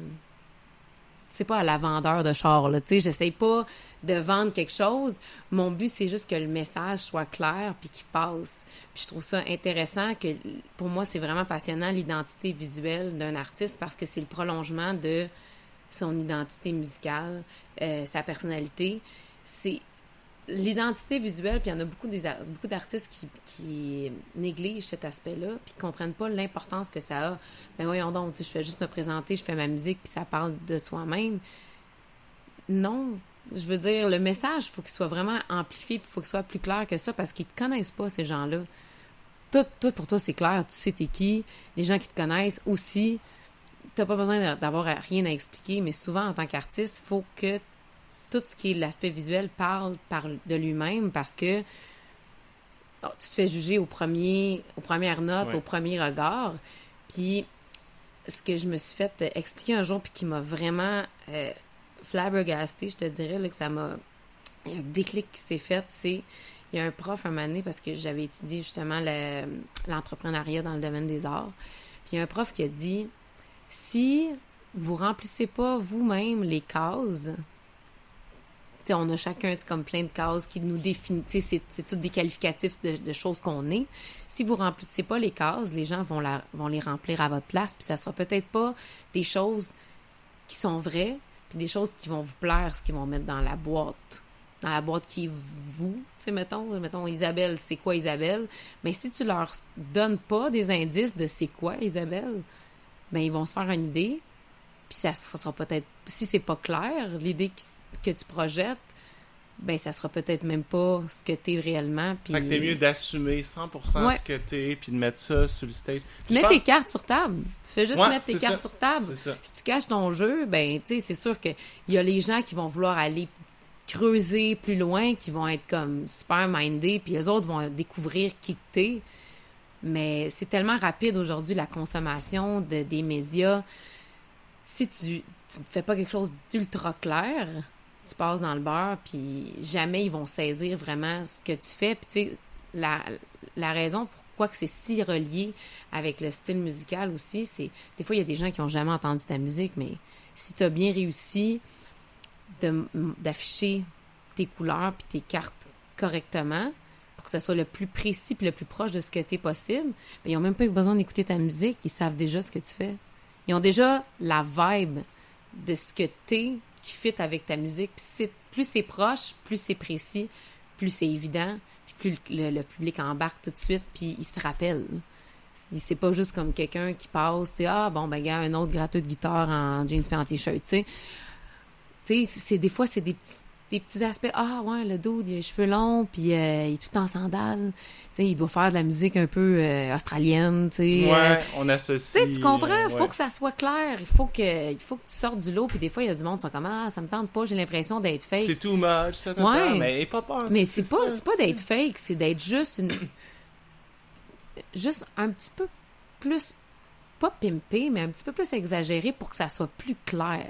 c'est pas à la vendeur de char, là, tu sais, j'essaye pas de vendre quelque chose. Mon but, c'est juste que le message soit clair puis qu'il passe. Puis je trouve ça intéressant que, pour moi, c'est vraiment passionnant l'identité visuelle d'un artiste parce que c'est le prolongement de son identité musicale, euh, sa personnalité. C'est l'identité visuelle, puis il y en a beaucoup beaucoup d'artistes qui, négligent cet aspect-là, puis qui comprennent pas l'importance que ça a. Ben voyons donc, je fais juste me présenter, je fais ma musique, puis ça parle de soi-même. Non, je veux dire, le message, il faut qu'il soit vraiment amplifié, puis il faut qu'il soit plus clair que ça, parce qu'ils te connaissent pas, ces gens-là. Tout, pour toi, c'est clair, tu sais t'es qui, les gens qui te connaissent aussi, t'as pas besoin d'avoir rien à expliquer, mais souvent, en tant qu'artiste, il faut que tout ce qui est l'aspect visuel parle par de lui-même parce que oh, tu te fais juger au premier, aux premières notes, Ouais. au premier regard. Puis ce que je me suis fait expliquer un jour puis qui m'a vraiment euh, flabbergasté, je te dirais là, que ça m'a il y a un déclic qui s'est fait, c'est il y a un prof un moment donné parce que j'avais étudié justement le- l'entrepreneuriat dans le domaine des arts. Puis il y a un prof qui a dit si vous remplissez pas vous-même les cases on a chacun comme plein de cases qui nous définissent. C'est, c'est tous des qualificatifs de, choses qu'on est. Si vous remplissez pas les cases, les gens vont, la, les remplir à votre place. Puis ça sera peut-être pas des choses qui sont vraies, puis des choses qui vont vous plaire, ce qu'ils vont mettre dans la boîte. Dans la boîte qui est vous. Tu mettons, mettons, Isabelle, c'est quoi Isabelle? Mais si tu leur donnes pas des indices de c'est quoi Isabelle, ben ils vont se faire une idée, puis ça sera, peut-être, si c'est pas clair, l'idée que tu projettes, ben ça sera peut-être même pas ce que t'es réellement. Puis Fait que t'es mieux d'assumer 100% Ouais. ce que t'es, puis de mettre ça sur le stage. tu mets pense- tes cartes sur table. Tu fais juste Ouais, mettre tes cartes sur table. Si tu caches ton jeu, ben tu sais, c'est sûr que il y a les gens qui vont vouloir aller creuser plus loin, qui vont être comme super mindés, puis les autres vont découvrir qui que t'es. Mais c'est tellement rapide aujourd'hui la consommation de, des médias. Si tu tu fais pas quelque chose d'ultra clair, tu passes dans le beurre, puis jamais ils vont saisir vraiment ce que tu fais. Puis tu sais, la, raison pourquoi c'est si relié avec le style musical aussi, c'est des fois il y a des gens qui ont jamais entendu ta musique, mais si tu as bien réussi d'afficher tes couleurs puis tes cartes correctement, pour que ça soit le plus précis puis le plus proche de ce que tu es possible, ben, ils ont même pas besoin d'écouter ta musique. Ils savent déjà ce que tu fais. Ils ont déjà la vibe de ce que tu es qui fit avec ta musique. Plus c'est proche, plus c'est précis, plus c'est évident, puis plus le, public embarque tout de suite, puis il se rappelle. C'est pas juste comme quelqu'un qui passe, tu ah bon, ben, gars, un autre gratteux de guitare en jeans et en t-shirt, tu sais. Tu sais, des fois, c'est des petits, des petits aspects. Ah, ouais, le dude, il a les cheveux longs, puis euh, il est tout en sandales. Tu sais, il doit faire de la musique un peu euh, australienne, tu sais. euh, Ouais, on associe. tu sais, tu comprends? Il euh, faut ouais. que ça soit clair. Il faut que, il faut que tu sortes du lot. Puis des fois, il y a du monde qui sont comme Ah, ça me tente pas, j'ai l'impression d'être fake. C'est too much, ça, Ouais. ça. Mais pas peur. Mais c'est pas, ça, c'est pas d'être fake, c'est d'être juste une. juste un petit peu plus. Pas pimpé, mais un petit peu plus exagéré pour que ça soit plus clair.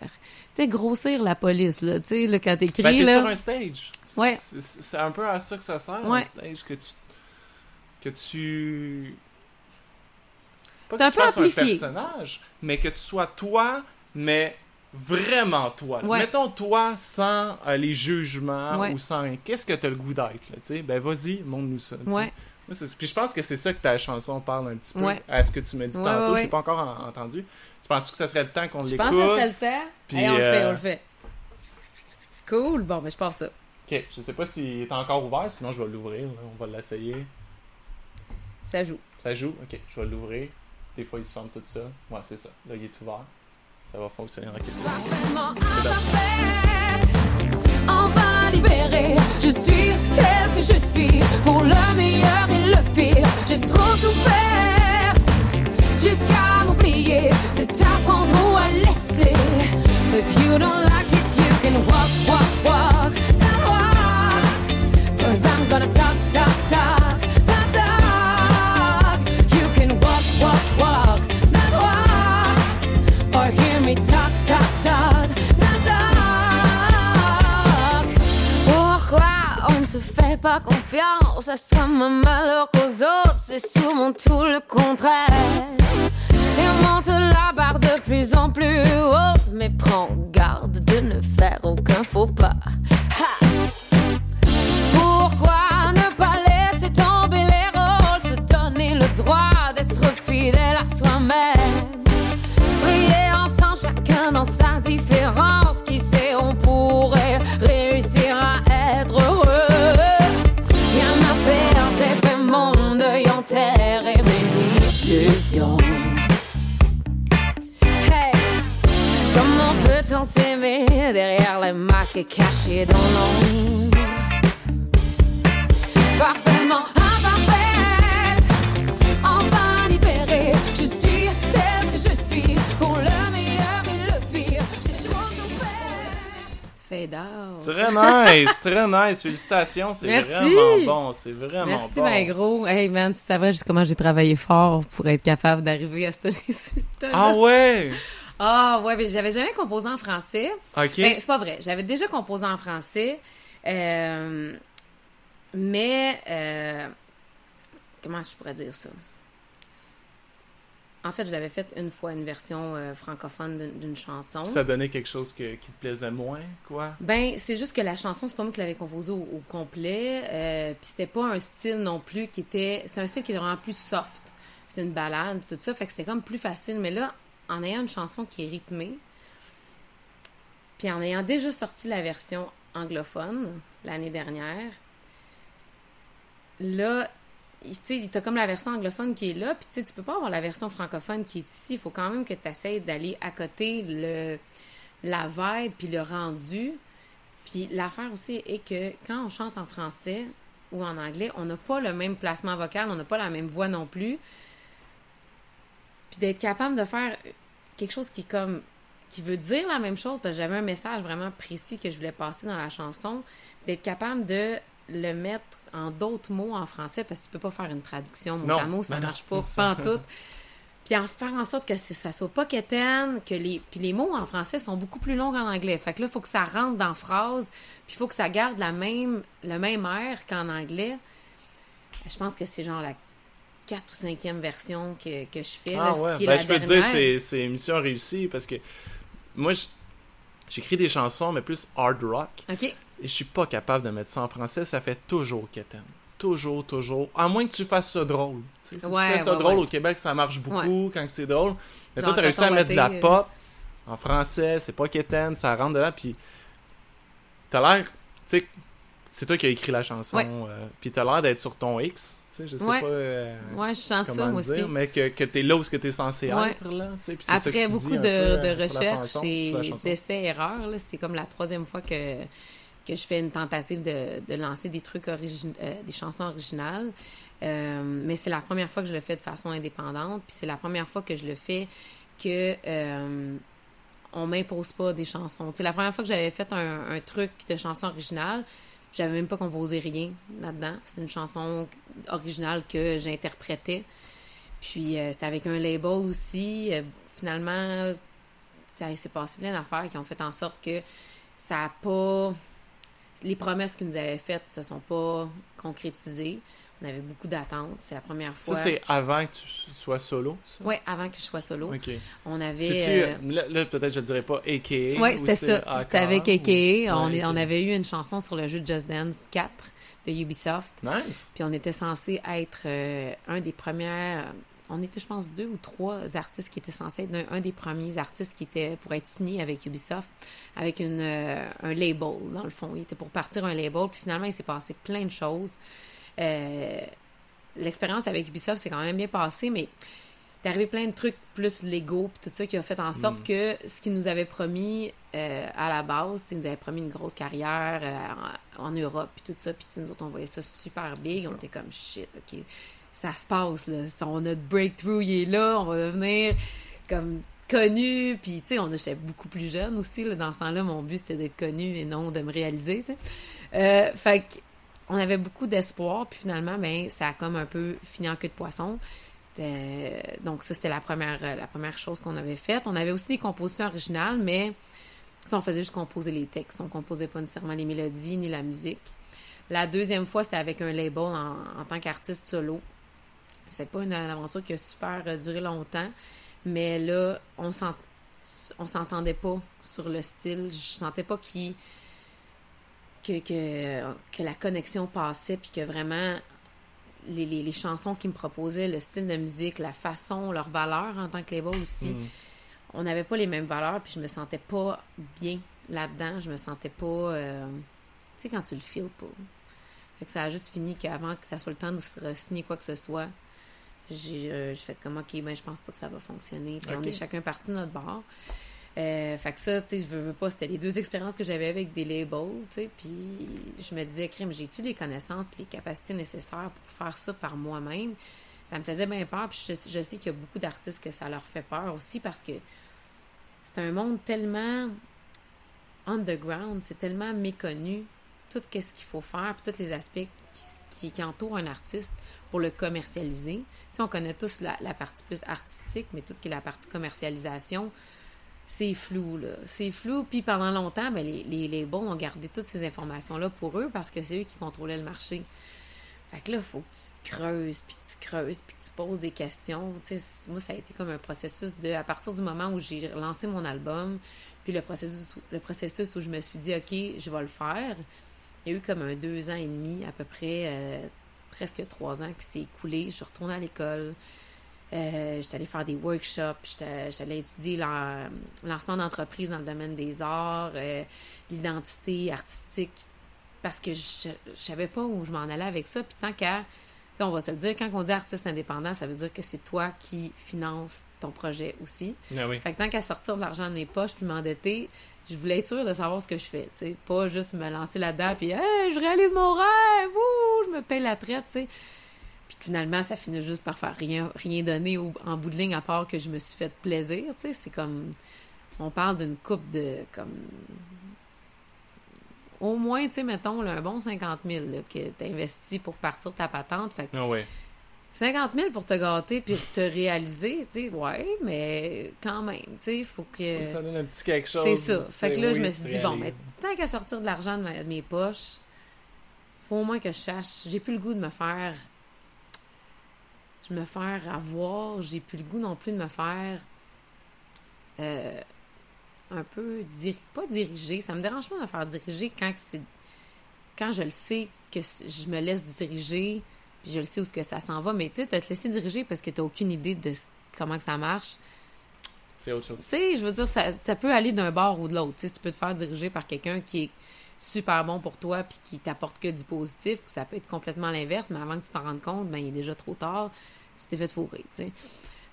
Tu sais, grossir la police, là. Tu sais, là, quand t'écris, Ben, t'es là. sur un stage. Ouais. C'est- un peu à ça que ça sert, Ouais. un stage, que tu... Que tu... Pas que un tu peu fasses un personnage, mais que tu sois toi, mais vraiment toi. Ouais. Mettons toi sans euh, les jugements Ouais. ou sans. Qu'est-ce que t'as le goût d'être, là, tu sais? Ben vas-y, montre-nous ça. Ouais. Puis je pense que c'est ça que ta chanson parle un petit peu. Ouais. À ce que tu me dis Ouais, tantôt, ouais, j'ai ouais. pas encore en- entendu. Tu penses que ça serait le temps qu'on Je l'écoute? pense que c'est le temps. Puis, Hey, on le fait, euh, on le fait. Cool. Bon, ben, je pars ça. Ok, je sais pas s'il est encore ouvert, sinon je vais l'ouvrir. On va l'essayer. Ça joue. Ça joue? Ok, je vais l'ouvrir. Des fois, il se ferme tout ça. Ouais, c'est ça. Là, il est ouvert. Ça va fonctionner dans libérée. Je suis telle que je suis, pour le meilleur et le pire. J'ai trop souffert, jusqu'à m'oublier. C'est apprendre ou à laisser. So if you don't like it, you can walk, walk, walk, walk. Cause I'm gonna talk, pas confiance à soi même malheur qu'aux autres C'est souvent tout le contraire. Et on monte la barre de plus en plus haute, mais prends garde de ne faire aucun faux pas. Pourquoi ne pas laisser tomber les rôles, se donner le droit d'être fidèle à soi-même? Briller ensemble, chacun dans sa différence. Qui sait, on pourrait réussir peut-on s'aimer derrière les masques cachés dans l'ombre? Parfaitement imparfaite, enfin libérée. Je suis telle que je suis, pour le meilleur et le pire. J'ai trop souffert. Fade out. Très nice, très nice. Félicitations, c'est Merci. vraiment bon. C'est vraiment Merci, bon. ben gros. Hey, man, tu savais juste comment j'ai travaillé fort pour être capable d'arriver à ce résultat. Ah ouais! Ah, ouais, mais j'avais jamais composé en français. Ok. Ben, c'est pas vrai. J'avais déjà composé en français. euh, mais, euh, comment je pourrais dire ça? En fait, je l'avais fait une fois, une version euh, francophone d'une- chanson. Ça donnait quelque chose que- qui te plaisait moins, quoi? Ben, c'est juste que la chanson, c'est pas moi qui l'avais composée au, au complet. Euh, Puis c'était pas un style non plus qui était. C'était un style qui était vraiment plus soft. C'était une balade, tout ça. Fait que c'était comme plus facile. Mais là, en ayant une chanson qui est rythmée, puis en ayant déjà sorti la version anglophone l'année dernière, là, tu sais, t'as comme la version anglophone qui est là, puis tu sais, tu peux pas avoir la version francophone qui est ici. Il faut quand même que tu essaies d'aller à côté le, la vibe puis le rendu. Puis l'affaire aussi est que quand on chante en français ou en anglais, on n'a pas le même placement vocal, on n'a pas la même voix non plus. Puis d'être capable de faire quelque chose qui comme qui veut dire la même chose, parce que j'avais un message vraiment précis que je voulais passer dans la chanson, d'être capable de le mettre en d'autres mots en français, parce que tu peux pas faire une traduction mot à mot, ça ben non. marche pas, pas en tout. Puis en faire en sorte que ça soit pas quétaine, que les puis les mots en français sont beaucoup plus longs en anglais. Fait que là, il faut que ça rentre dans la phrase, puis il faut que ça garde la même le même air qu'en anglais. Je pense que c'est genre la 4 ou 5e version que, que je fais. Ah là, ce ouais, qui est ben, la je peux te dire, c'est, c'est mission réussie parce que moi, j'écris des chansons, mais plus hard rock. OK. Et je suis pas capable de mettre ça en français, ça fait toujours quétaine. toujours, toujours. À moins que tu fasses ça drôle. Tu sais, si Ouais, tu fais ça ouais, drôle au Québec, ça marche beaucoup quand c'est drôle. Mais Genre toi, t'as réussi à mettre de la euh. pop en français, c'est pas quétaine, ça rentre dedans, puis t'as l'air. Tu sais, c'est toi qui as écrit la chanson, Ouais. euh, puis t'as l'air d'être sur ton X, tu sais, je sais Ouais. pas. euh, Ouais, je sens ça, moi dire, aussi. mais que, que t'es là où ce que t'es censé Ouais. être, là, tu sais, puis c'est ça que Après tu beaucoup dis de, peu, de euh, la recherches et d'essais-erreurs, c'est comme la troisième fois que, que je fais une tentative de, de lancer des trucs origi- euh, des chansons originales. Euh, mais c'est la première fois que je le fais de façon indépendante, puis c'est la première fois que je le fais que on m'impose pas des chansons. C'est la première fois que j'avais fait un, un truc de chanson originale, j'avais même pas composé rien là-dedans. C'est une chanson originale que j'interprétais. Puis euh, c'était avec un label aussi. Euh, finalement, ça s'est passé plein d'affaires qui ont fait en sorte que ça a pas. Les promesses qu'ils nous avaient faites se sont pas concrétisées. On avait beaucoup d'attentes. C'est la première fois. Ça, c'est avant que tu sois solo, ça? Ouais, avant que je sois solo. Ok. On avait. C'est-tu, euh, là, là, peut-être je le dirais pas AKA. Ouais, ou c'était ça. C'était avec ou- AKA. on, Ouais, avait eu une chanson sur le jeu Just Dance 4 de Ubisoft. Nice. Puis on était censé être euh, un des premiers. On était, je pense, deux ou trois artistes qui étaient censés être un, un des premiers artistes qui était pour être signé avec Ubisoft, avec une, euh, un label, dans le fond. Il était pour partir un label. Puis finalement, il s'est passé plein de choses. Euh, L'expérience avec Ubisoft s'est quand même bien passée, mais t'es arrivé plein de trucs plus légaux puis tout ça qui a fait en sorte Mm. que ce qu'ils nous avait promis euh, à la base, ils nous avaient promis une grosse carrière euh, en, en Europe puis tout ça, puis nous autres on voyait ça super big, on était comme shit, ok, ça se passe là, on notre breakthrough il est là, on va devenir comme connu, puis tu sais on était beaucoup plus jeune aussi là, dans ce temps-là, mon but c'était d'être connu et non de me réaliser, tu sais. Euh, fait que on avait beaucoup d'espoir, puis finalement, ben, ça a comme un peu fini en queue de poisson. Euh, donc ça, c'était la première, euh, la première chose qu'on avait faite. On avait aussi des compositions originales, mais ça, on faisait juste composer les textes. On composait pas nécessairement les mélodies ni la musique. La deuxième fois, c'était avec un label en, tant qu'artiste solo. C'est pas une, aventure qui a super euh, duré longtemps, mais là, on s'entendait pas sur le style. Je sentais pas qu'il que, que, que la connexion passait, puis que vraiment les, les, les chansons qu'ils me proposaient, le style de musique, la façon, leur valeur en tant que label aussi, Mm. on n'avait pas les mêmes valeurs, puis je me sentais pas bien là-dedans. Je me sentais pas. euh, tu sais, quand tu le files pas. Fait que ça a juste fini qu'avant que ça soit le temps de se signer quoi que ce soit, j'ai euh, fait comme, OK, ben, je pense pas que ça va fonctionner. Puis on est chacun parti de notre bord. Euh, fait que ça, tu sais, je veux, veux pas, c'était les deux expériences que j'avais avec des labels, tu sais, puis je me disais, crime, j'ai-tu les connaissances puis les capacités nécessaires pour faire ça par moi-même? Ça me faisait bien peur, puis je, sais qu'il y a beaucoup d'artistes que ça leur fait peur aussi parce que c'est un monde tellement underground, c'est tellement méconnu, tout ce qu'il faut faire, puis tous les aspects qui entourent un artiste pour le commercialiser. Tu sais, on connaît tous la, la partie plus artistique, mais tout ce qui est la partie commercialisation, c'est flou, là. C'est flou, puis pendant longtemps, ben, les, les, les bons ont gardé toutes ces informations-là pour eux parce que c'est eux qui contrôlaient le marché. Fait que là, il faut que tu creuses, puis que tu creuses, puis que tu poses des questions. Moi, ça a été comme un processus de... À partir du moment où j'ai lancé mon album, puis le processus, le processus où je me suis dit, OK, je vais le faire, il y a eu comme un deux ans et demi, à peu près, euh, presque trois ans qui s'est écoulé. Je suis retournée à l'école. Euh, j'étais allée faire des workshops, j'étais allée étudier le lancement d'entreprise dans le domaine des arts, euh, l'identité artistique, parce que je, je savais pas où je m'en allais avec ça. Puis tant qu'à, tu sais, on va se le dire, quand on dit artiste indépendant, ça veut dire que c'est toi qui finances ton projet aussi. Ah oui. Fait que tant qu'à sortir de l'argent de mes poches puis m'endetter, je voulais être sûre de savoir ce que je fais, tu sais. Pas juste me lancer là-dedans puis hey, je réalise mon rêve, ouh, je me paye la traite, tu sais. Puis finalement, ça finit juste par faire rien, rien donner au- en bout de ligne à part que je me suis fait plaisir, tu sais. C'est comme, on parle d'une coupe de, comme, au moins, tu sais, mettons, là, un bon 50 000 là, que tu investi pour partir ta patente. Fait que Ah oui. 50 000 pour te gâter puis te réaliser, tu sais, ouais, mais quand même, tu sais, il faut que... Ça donne un petit quelque chose. C'est ça. Fait que là, je me suis dit, bon, mais tant qu'à sortir de l'argent de, de mes poches, faut au moins que je sache. J'ai plus le goût de me faire. Je me faire avoir. J'ai plus le goût non plus de me faire. euh, un peu. dir- pas diriger. Ça me dérange pas de me faire diriger quand c'est. Quand je le sais que je me laisse diriger, puis je le sais où ce que ça s'en va, mais tu sais, te laisser diriger parce que t'as aucune idée de comment que ça marche. C'est autre chose. Tu sais, je veux dire, ça, ça peut aller d'un bord ou de l'autre. Tu tu peux te faire diriger par quelqu'un qui est super bon pour toi puis qui t'apporte que du positif, ou ça peut être complètement l'inverse, mais avant que tu t'en rendes compte, ben, il est déjà trop tard, tu t'es fait fourrer, tu sais.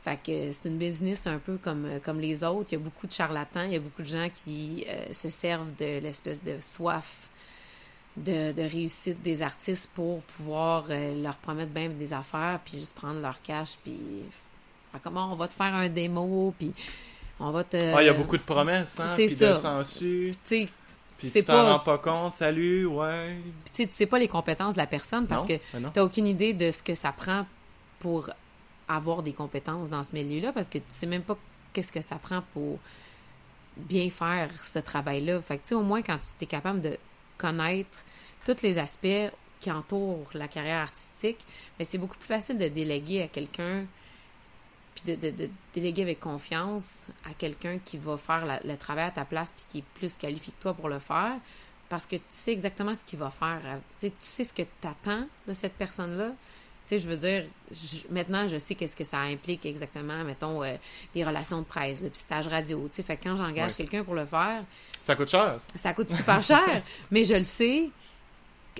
Fait que c'est une business un peu comme, euh, comme les autres. Il y a beaucoup de charlatans, il y a beaucoup de gens qui euh, se servent de l'espèce de soif de, de réussite des artistes pour pouvoir euh, leur promettre bien des affaires, puis juste prendre leur cash, puis comment on va te faire un démo, puis on va te... Ah, il y a beaucoup de promesses, hein? c'est Puis ça. de sensu. Tu sais, Puis tu t'en pas- rends pas compte. Salut, ouais. Puis, tu sais, pas les compétences de la personne parce non? que Ben tu aucune idée de ce que ça prend pour avoir des compétences dans ce milieu-là parce que tu sais même pas qu'est-ce que ça prend pour bien faire ce travail-là. Fait que, tu sais, au moins, quand tu es capable de connaître tous les aspects qui entourent la carrière artistique, ben, c'est beaucoup plus facile de déléguer à quelqu'un puis de, de- déléguer avec confiance à quelqu'un qui va faire le travail à ta place puis qui est plus qualifié que toi pour le faire parce que tu sais exactement ce qu'il va faire. Tu sais, tu sais ce que tu attends de cette personne-là. Sais, je veux dire, je- maintenant, je sais qu'est-ce que ça implique exactement, mettons, euh, des relations de presse, le pistage radio. Tu sais, fait que quand j'engage Ouais. quelqu'un pour le faire, Ça coûte cher. ça. ça coûte super cher, mais je le sais.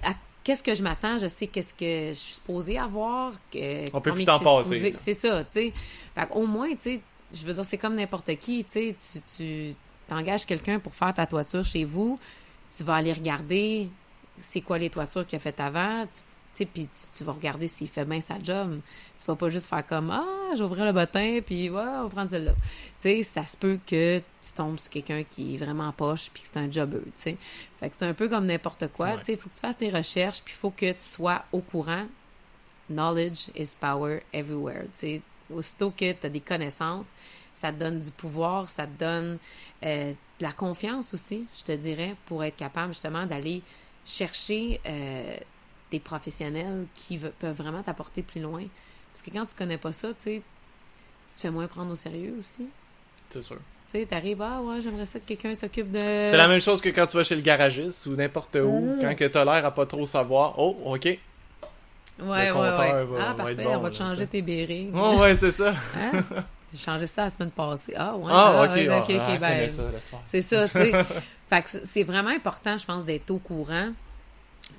À qu'est-ce que je m'attends? Je sais qu'est-ce que je suis supposée avoir. Que, On peut plus t'en passer. C'est ça, tu sais. Fait au moins, tu sais, je veux dire, c'est comme n'importe qui, tu sais. Tu, t'engages quelqu'un pour faire ta toiture chez vous, tu vas aller regarder c'est quoi les toitures qu'il a faites avant, tu puis tu, tu vas regarder s'il fait bien sa job. Tu vas pas juste faire comme Ah, ouvert le bottin, puis ouais, on va prendre celle-là. Tu sais, ça se peut que tu tombes sur quelqu'un qui est vraiment poche, puis que c'est un jobber, tu sais. Fait que c'est un peu comme n'importe quoi. Ouais. Tu sais, il faut que tu fasses tes recherches, puis il faut que tu sois au courant. Knowledge is power everywhere. Tu sais, aussitôt que tu as des connaissances, ça te donne du pouvoir, ça te donne euh, de la confiance aussi, je te dirais, pour être capable justement d'aller chercher euh, des professionnels qui ve- peuvent vraiment t'apporter plus loin. Parce que quand tu connais pas ça, tu sais, tu te fais moins prendre au sérieux aussi. C'est sûr. Tu sais, t'arrives, ah ouais, j'aimerais ça que quelqu'un s'occupe de... C'est la même chose que quand tu vas chez le garagiste ou n'importe où. Mm. Quand que t'as l'air à pas trop savoir. Oh, ok. Ouais, le ouais, ouais. va- ah, parfait, bon, on va te changer tes bérets. Oh, ouais, c'est ça. Hein? J'ai changé ça la semaine passée. Ah, ouais. Ah, ok. ouais, ah, ok, ok, ah, elle ben. C'est ça, tu sais. fait que c'est vraiment important, je pense, d'être au courant.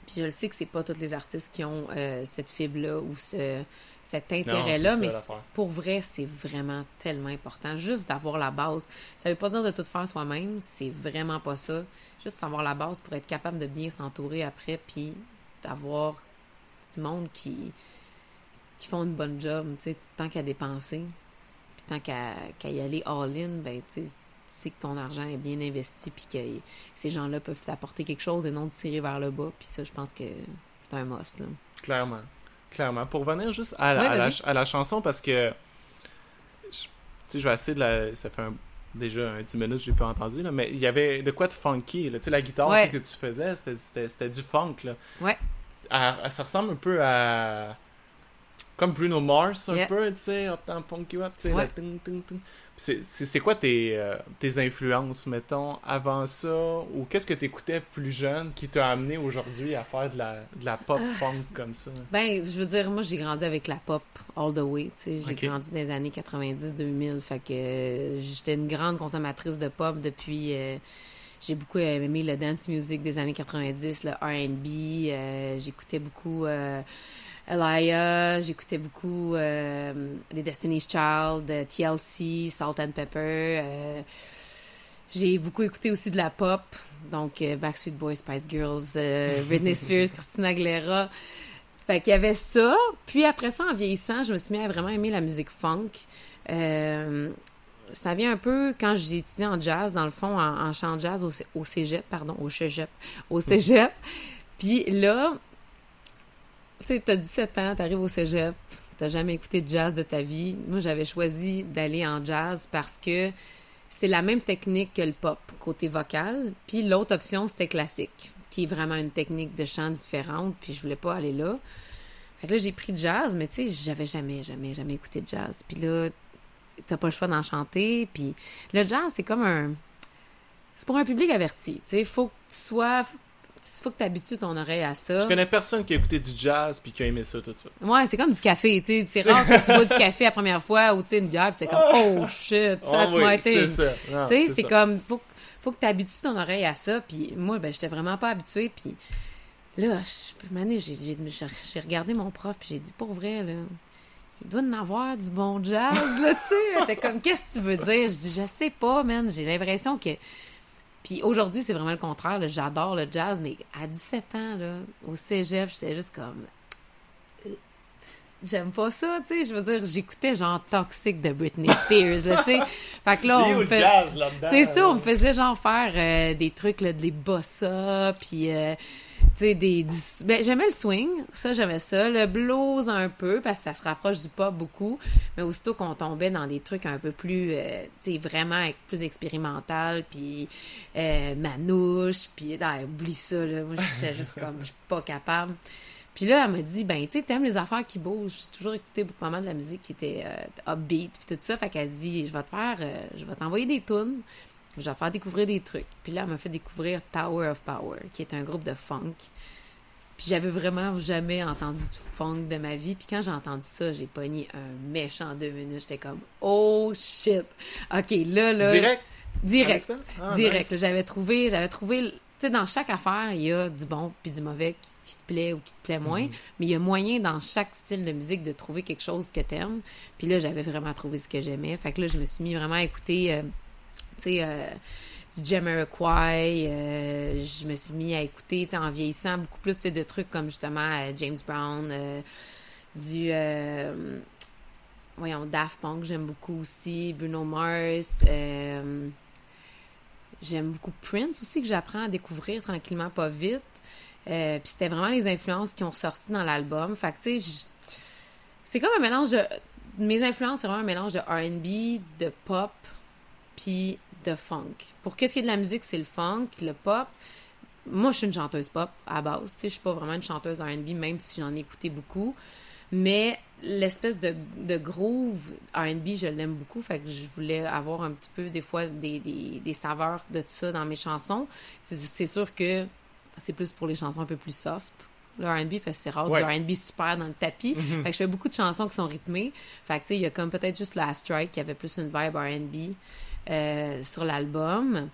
Puis je le sais que c'est pas tous les artistes qui ont euh, cette fibre-là ou ce, cet intérêt-là, mais pour vrai, c'est vraiment tellement important. Juste d'avoir la base. Ça veut pas dire de tout faire soi-même, c'est vraiment pas ça. Juste avoir la base pour être capable de bien s'entourer après, puis d'avoir du monde qui, qui font une bonne job, tu sais, tant qu'à dépenser, puis tant qu'à qu'à y aller all-in, ben, tu sais, tu sais que ton argent est bien investi, puis que ces gens-là peuvent t'apporter quelque chose et non te tirer vers le bas. Puis ça, je pense que c'est un must, là. Clairement. Clairement. Pour revenir juste à la, Ouais, à la, vas-y. à la chanson, parce que. je- Tu sais, je vais essayer de la. Ça fait un- déjà un 10 minutes que je l'ai pas entendu, là, mais il y avait de quoi de funky. Là. Tu sais, la guitare Ouais. que tu faisais, c'était- du funk. Là. Ouais. À- ça ressemble un peu à. Comme Bruno Mars, un Yeah. peu, tu sais, up dans funky up, tu sais, Ouais. C'est- quoi tes, euh, tes influences, mettons, avant ça, ou qu'est-ce que tu écoutais plus jeune qui t'a amené aujourd'hui à faire de la, de la pop Ah. funk comme ça? Ben, je veux dire, moi, j'ai grandi avec la pop all the way. tu sais. J'ai grandi dans les années 90-2000. Fait que euh, j'étais une grande consommatrice de pop depuis. euh, j'ai beaucoup aimé le dance music des années 90, le RB. j'écoutais beaucoup. Elia, j'écoutais beaucoup euh, les Destiny's Child, euh, TLC, Salt and Pepper. euh, j'ai beaucoup écouté aussi de la pop, donc euh, Backstreet Boys, Spice Girls, Britney Spears, Christina Aguilera. Fait qu'il y avait ça. Puis après ça, en vieillissant, je me suis mis à vraiment aimer la musique funk. Euh, ça vient un peu quand j'ai étudié en jazz, dans le fond, en, en chant jazz au, au cégep, pardon, au cégep, au cégep. Puis là, tu sais, t'as 17 ans, t'arrives au cégep, t'as jamais écouté de jazz de ta vie. Moi, j'avais choisi d'aller en jazz parce que c'est la même technique que le pop, côté vocal. Puis l'autre option, c'était classique, qui est vraiment une technique de chant différente, puis je voulais pas aller là. Fait que là, j'ai pris le jazz, mais tu sais, j'avais jamais, jamais, jamais écouté de jazz. Puis là, t'as pas le choix d'en chanter. Puis le jazz, c'est comme un... C'est pour un public averti, tu sais. Faut que tu sois... il faut que tu habitues ton oreille à ça. Je connais personne qui a écouté du jazz puis qui a aimé ça tout ça. Ouais, c'est comme du café, tu sais. C'est rare que tu bois du café la première fois ou tu sais, une bière, puis c'est comme, oh shit, ça, Ah tu oui, m'as été. Tu sais, c'est comme, faut, faut que tu habitues ton oreille à ça. Puis moi, ben, j'étais vraiment pas habituée. Puis là, je, j'ai regardé mon prof, puis j'ai dit, pour vrai, là, il doit en avoir du bon jazz, là, tu sais. T'es comme, qu'est-ce que tu veux dire? Je dis, je sais pas, man. J'ai l'impression que. Puis aujourd'hui, c'est vraiment le contraire. J'adore le jazz, mais à 17 ans, là, au cégep, j'étais juste comme. euh, J'aime pas ça, tu sais. Je veux dire, j'écoutais genre Toxic de Britney Spears, là, tu sais. Fait que là, on me fait. C'est ça, on me faisait genre faire euh, des trucs, là, des bossa, puis, euh, des... Du... Ben, j'aimais le swing, ça, j'aimais ça. Le blues, un peu, parce que ça se rapproche du pop beaucoup. Mais aussitôt qu'on tombait dans des trucs un peu plus, euh, tu sais, vraiment plus expérimental, puis euh, manouche, puis, ah, oublie ça, là. Moi, j'étais juste comme, je suis pas capable. Puis là, elle m'a dit, ben, tu sais, t'aimes les affaires qui bougent. J'ai toujours écouté beaucoup de la musique qui était euh, upbeat, puis tout ça. Fait qu'elle dit, je vais te faire, euh, je vais t'envoyer des tunes, je vais faire découvrir des trucs. Puis là, elle m'a fait découvrir Tower of Power, qui est un groupe de funk. Puis j'avais vraiment jamais entendu du funk de ma vie. Puis quand j'ai entendu ça, j'ai pogné un méchant deux minutes. J'étais comme, oh shit. OK, là, là. Direct? Direct. Ah, Direct. nice. J'avais trouvé, j'avais trouvé, tu sais, dans chaque affaire, il y a du bon puis du mauvais qui, qui te plaît ou qui te plaît moins. Mhm. Mais il y a moyen dans chaque style de musique de trouver quelque chose que t'aimes. Puis là, j'avais vraiment trouvé ce que j'aimais. Fait que là, je me suis mis vraiment à écouter, euh, euh, du Jamiroquai. euh, je me suis mis à écouter, en vieillissant, beaucoup plus de trucs comme justement euh, James Brown, euh, du. voyons, Daft Punk, j'aime beaucoup aussi. Bruno Mars. J'aime beaucoup Prince aussi, que j'apprends à découvrir tranquillement, pas vite. Puis c'était vraiment les influences qui ont ressorti dans l'album. Fait que, tu sais, c'est comme un mélange de. Mes influences, c'est vraiment un mélange de RB, de pop, puis de funk. Pour qu'est-ce qui est de la musique, c'est le funk, le pop. Moi, je suis une chanteuse pop à base. Tu sais, je suis pas vraiment une chanteuse RB, même si j'en ai écouté beaucoup. Mais l'espèce de, de groove R&B, je l'aime beaucoup. Fait que je voulais avoir un petit peu, des fois, des, des, des saveurs de tout ça dans mes chansons. C'est sûr que c'est plus pour les chansons un peu plus soft. Le R&B, c'est rare Ouais. du R&B super dans le tapis. Mhm. Fait que je fais beaucoup de chansons qui sont rythmées. Fait que, tu sais, il y a comme peut-être juste la Strike qui avait plus une vibe R&B euh, sur l'album.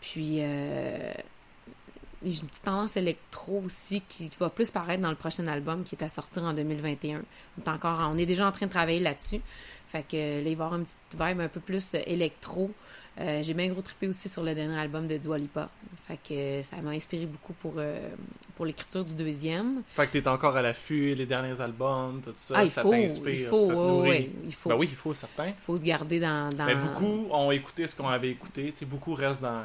Puis, euh, j'ai une petite tendance électro aussi qui va plus paraître dans le prochain album qui est à sortir en 2021. On est, on est déjà en train de travailler là-dessus. Fait que là, il va y avoir une petite vibe un peu plus euh, électro. Euh, j'ai bien gros trippé aussi sur le dernier album de Dua Lipa. Fait que ça m'a inspiré beaucoup pour, euh, pour l'écriture du deuxième. Fait que t'es encore à l'affût, les derniers albums, tout ça, ah, il ça faut, t'inspire, il faut, ça te ouais, il faut. Ben oui, il faut, certain. faut se garder dans. dans... Mais beaucoup ont écouté ce qu'on avait écouté. Tu beaucoup restent dans.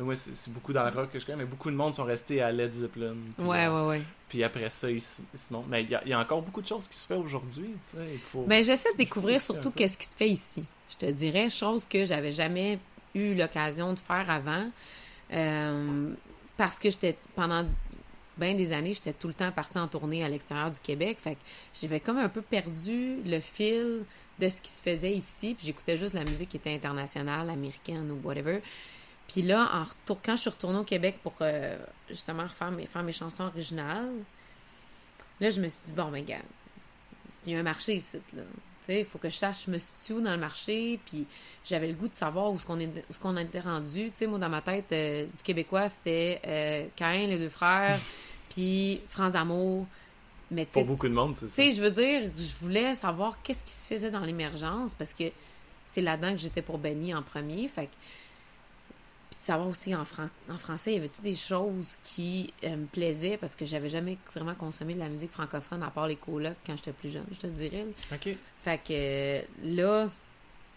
mais Moi, c'est beaucoup dans le rock que je connais, mais beaucoup de monde sont restés à Led Zeppelin. Puis, Ouais, ouais, ouais. Puis après ça, ils, se- ils se montrent. Mais il y, a- il y a encore beaucoup de choses qui se font aujourd'hui. Tu sais, il faut. Ben, j'essaie de découvrir surtout qu'est-ce qui se fait ici. Je te dirais, chose que j'avais jamais eu l'occasion de faire avant. Euh, parce que j'étais, pendant bien des années, j'étais tout le temps partie en tournée à l'extérieur du Québec. Fait que j'avais comme un peu perdu le fil de ce qui se faisait ici. Puis j'écoutais juste la musique qui était internationale, américaine ou whatever. Puis là, en retour, quand je suis retournée au Québec pour euh, justement faire mes chansons originales, là, je me suis dit, bon, ben, gars, il y a un marché ici, là. Tu il faut que je sache, je me situe où dans le marché, puis j'avais le goût de savoir où ce qu'on est, où ce qu'on était rendu. Tu sais, moi, dans ma tête, euh, du Québécois, c'était euh, Caïn, les deux frères, puis France d'amour. Mais tu Pour beaucoup de monde, c'est tu ça. sais, je veux dire, je voulais savoir qu'est-ce qui se faisait dans l'émergence parce que c'est là-dedans que j'étais pour Benny en premier. Fait que- Puis de savoir aussi en, fran- en français, y avait-tu des choses qui euh, me plaisaient? Parce que j'avais jamais vraiment consommé de la musique francophone à part les colocs quand j'étais plus jeune, je te dirais. Ok. Fait que là,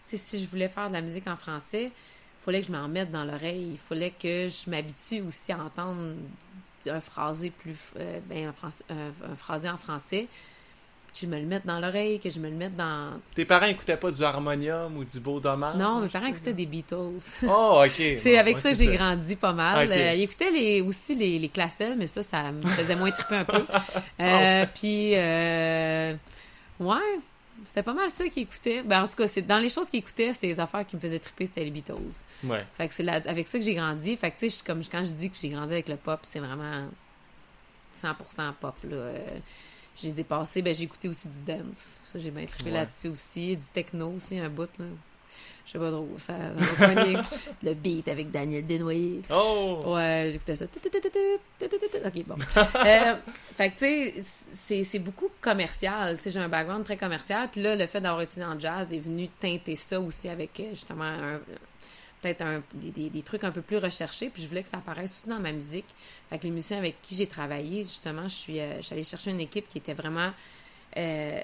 si je voulais faire de la musique en français, il fallait que je m'en mette dans l'oreille. Il fallait que je m'habitue aussi à entendre un phrasé plus. euh, ben, un, français- un- un phrasé en français. Que je me le mette dans l'oreille, que je me le mette dans. Tes parents écoutaient pas du harmonium ou du beau dommage? non, mes parents écoutaient des Beatles. Oh, ok. C'est Bon, avec ça j'ai grandi pas mal. Euh, ils écoutaient les, aussi les, les classelles, mais ça, ça me faisait moins triper un peu. Euh, Puis, euh, ouais, c'était pas mal ça qu'ils écoutaient. Ben, en tout cas, c'est, dans les choses qu'ils écoutaient, c'était les affaires qui me faisaient triper, c'était les Beatles. Ouais. Fait que c'est là- avec ça que j'ai grandi. Fait que, tu sais, comme quand je dis que j'ai grandi avec le pop, c'est vraiment 100% pop, là. Euh, je les ai passés. Ben, j'ai écouté aussi du dance. Ça, j'ai bien trippé Ouais. là-dessus aussi. Du techno aussi, un bout, là. Je sais pas trop. Ça, le beat avec Daniel Desnoyers. Oh! Ouais, j'écoutais ça. Ok, bon. Euh, fait que, tu sais, c'est- beaucoup commercial. Tu sais, j'ai un background très commercial. Puis là, le fait d'avoir étudié en jazz est venu teinter ça aussi avec, euh, justement, un- peut-être un- des, des- des trucs un peu plus recherchés. Puis je voulais que ça apparaisse aussi dans ma musique. Fait que les musiciens avec qui j'ai travaillé, justement, je suis, euh, je suis allée chercher une équipe qui était vraiment euh,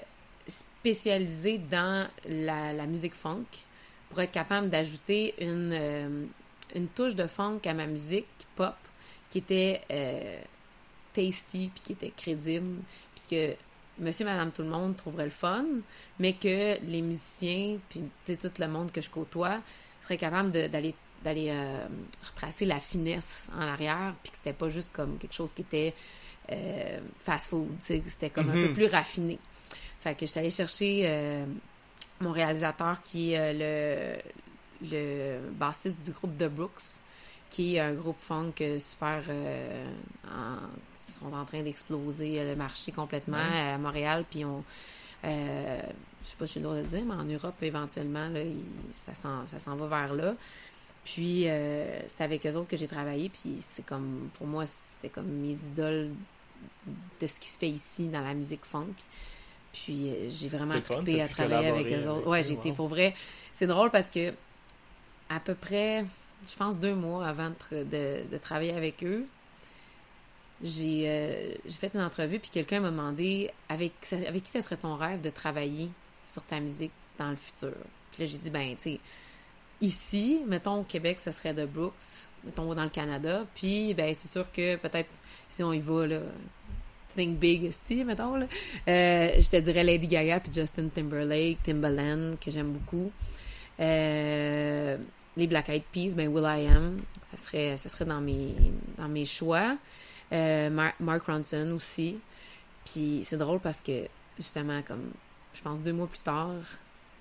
spécialisée dans la, la musique funk pour être capable d'ajouter une, euh, une touche de funk à ma musique pop qui était euh, tasty, puis qui était crédible, puis que monsieur, madame, tout le monde trouverait le fun, mais que les musiciens, puis tout le monde que je côtoie, serait capable de- d'aller d'aller euh, retracer la finesse en arrière, puis que c'était pas juste comme quelque chose qui était fast food, tu sais, c'était comme un Mhm. peu plus raffiné. Fait que je suis allée chercher mon réalisateur qui est euh, le, le bassiste du groupe The Brooks, qui est un groupe funk euh, super. euh, en- ils sont en train d'exploser euh, le marché complètement Nice. à Montréal, puis on. euh, je sais pas si j'ai le droit de le dire, mais en Europe, éventuellement, là, il- ça s'en ça s'en va vers là. Puis, euh, c'est avec eux autres que j'ai travaillé, puis c'est comme, pour moi, c'était comme mes idoles de ce qui se fait ici dans la musique funk. Puis, euh, j'ai vraiment trippé à travailler avec eux autres. Ouais, été wow. pour vrai. C'est drôle parce que, à peu près, je pense deux mois avant de, tra- de- de travailler avec eux, j'ai euh, j'ai fait une entrevue, puis quelqu'un m'a demandé avec, avec qui ça serait ton rêve de travailler sur ta musique dans le futur? Puis là, j'ai dit, ben, tu sais, ici, mettons au Québec, ça serait de Brooks, mettons dans le Canada, puis ben, c'est sûr que peut-être si on y va, là, think big, esti, mettons, là, euh, je te dirais Lady Gaga puis Justin Timberlake, Timbaland, que j'aime beaucoup. Euh, les Black Eyed Peas, ben Will I Am, ça serait, ça serait dans mes, dans mes choix. Euh, Mar- Mark Ronson aussi. Puis c'est drôle parce que, justement, comme, je pense deux mois plus tard,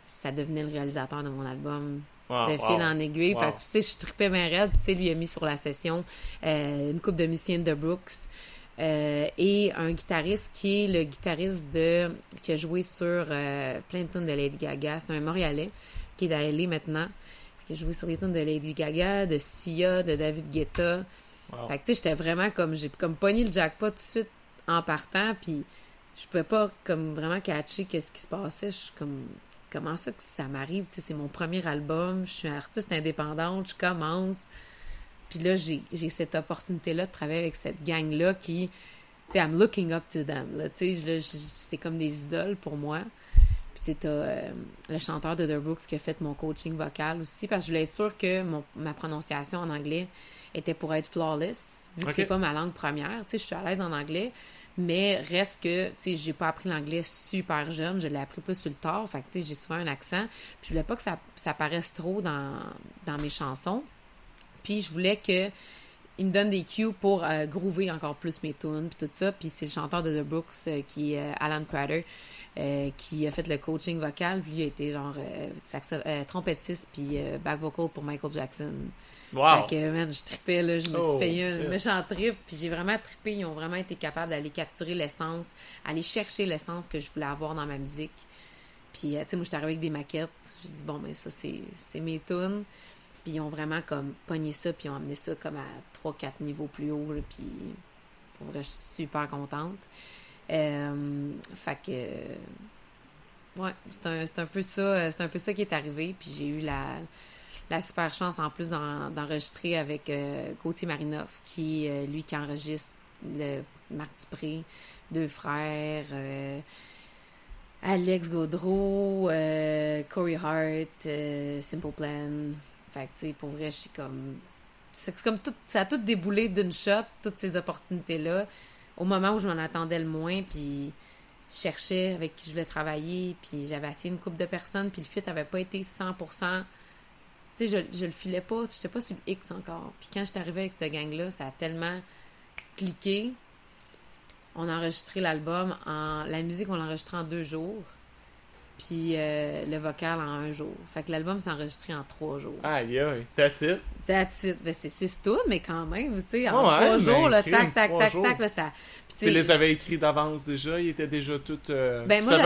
ça devenait le réalisateur de mon album Wow, de wow. fil en aiguille. Wow. Fait que, tu sais, je tripais bien raide. Puis, tu sais, lui a mis sur la session euh, une coupe de musiciens de Brooks et un guitariste qui est le guitariste de qui a joué sur euh, plein de tunes de Lady Gaga. C'est un Montréalais qui est à LA maintenant. Qui a joué sur les tunes de Lady Gaga, de Sia, de David Guetta. Wow. Fait que, tu sais, j'étais vraiment comme, j'ai comme pogné le jackpot tout de suite en partant, puis je pouvais pas comme vraiment catcher qu'est-ce qui se passait. Je suis comme, comment ça que ça m'arrive? Tu sais, c'est mon premier album, je suis artiste indépendante, je commence. Puis là, j'ai cette opportunité-là de travailler avec cette gang-là qui, tu sais, I'm looking up to them. Tu sais, c'est comme des idoles pour moi. Puis tu sais, t'as euh, le chanteur de The Brooks qui a fait mon coaching vocal aussi, parce que je voulais être sûre que mon- ma prononciation en anglais était pour être flawless, vu que Ok. c'est pas ma langue première. Tu sais, je suis à l'aise en anglais, mais reste que, tu sais, j'ai pas appris l'anglais super jeune, je l'ai appris plus sur le tard, fait que, tu sais, j'ai souvent un accent, puis je voulais pas que ça, ça paraisse trop dans, dans mes chansons. Puis je voulais que il me donne des cues pour euh, groover encore plus mes tunes puis tout ça. Puis c'est le chanteur de The Brooks euh, qui est euh, Alan Prater qui a fait le coaching vocal. Puis lui a été genre saxo- trompettiste puis back vocal pour Michael Jackson. Wow. Fait que, man, je tripais, là. Je me Oh, suis payé un yeah. méchant trip. Puis j'ai vraiment trippé. Ils ont vraiment été capables d'aller capturer l'essence, aller chercher l'essence que je voulais avoir dans ma musique. Puis, tu sais, moi, je suis arrivée avec des maquettes. J'ai dit, bon, mais ça, c'est c'est mes tunes. Puis ils ont vraiment comme pogné ça, puis ils ont amené ça comme à 3-4 niveaux plus haut. puis pour vrai, je suis super contente. Euh, fait que. Ouais, c'est un, un peu ça. C'est un peu ça qui est arrivé. Puis j'ai eu la, la super chance en plus d'en- d'enregistrer avec euh, Gauthier Marinoff, qui euh, lui qui enregistre le Marc Dupré, deux frères. euh, Alex Gaudreau, euh, Corey Hart, Simple Plan. Fait que, pour vrai, je suis comme. C'est comme tout. Ça a tout déboulé d'une shot, toutes ces opportunités-là, au moment où je m'en attendais le moins, puis je cherchais avec qui je voulais travailler, puis j'avais essayé une couple de personnes, puis le fit avait pas été 100%. Tu sais, je, je le filais pas, je sais pas sur le X encore. Puis quand je suis arrivée avec cette gang-là, ça a tellement cliqué. On a enregistré l'album en. La musique, on l'a enregistré en deux jours. Puis euh, le vocal en un jour. Fait que l'album s'est enregistré en trois jours. Aïe, aïe, that's it? That's it. Ben, c'est six tunes, mais quand même, tu sais, en trois jours, là, tac, tac, tac, jours. tac, là, ça... Puis, tu les avais écrits d'avance déjà, ils étaient déjà toutes. Euh, ben, moi,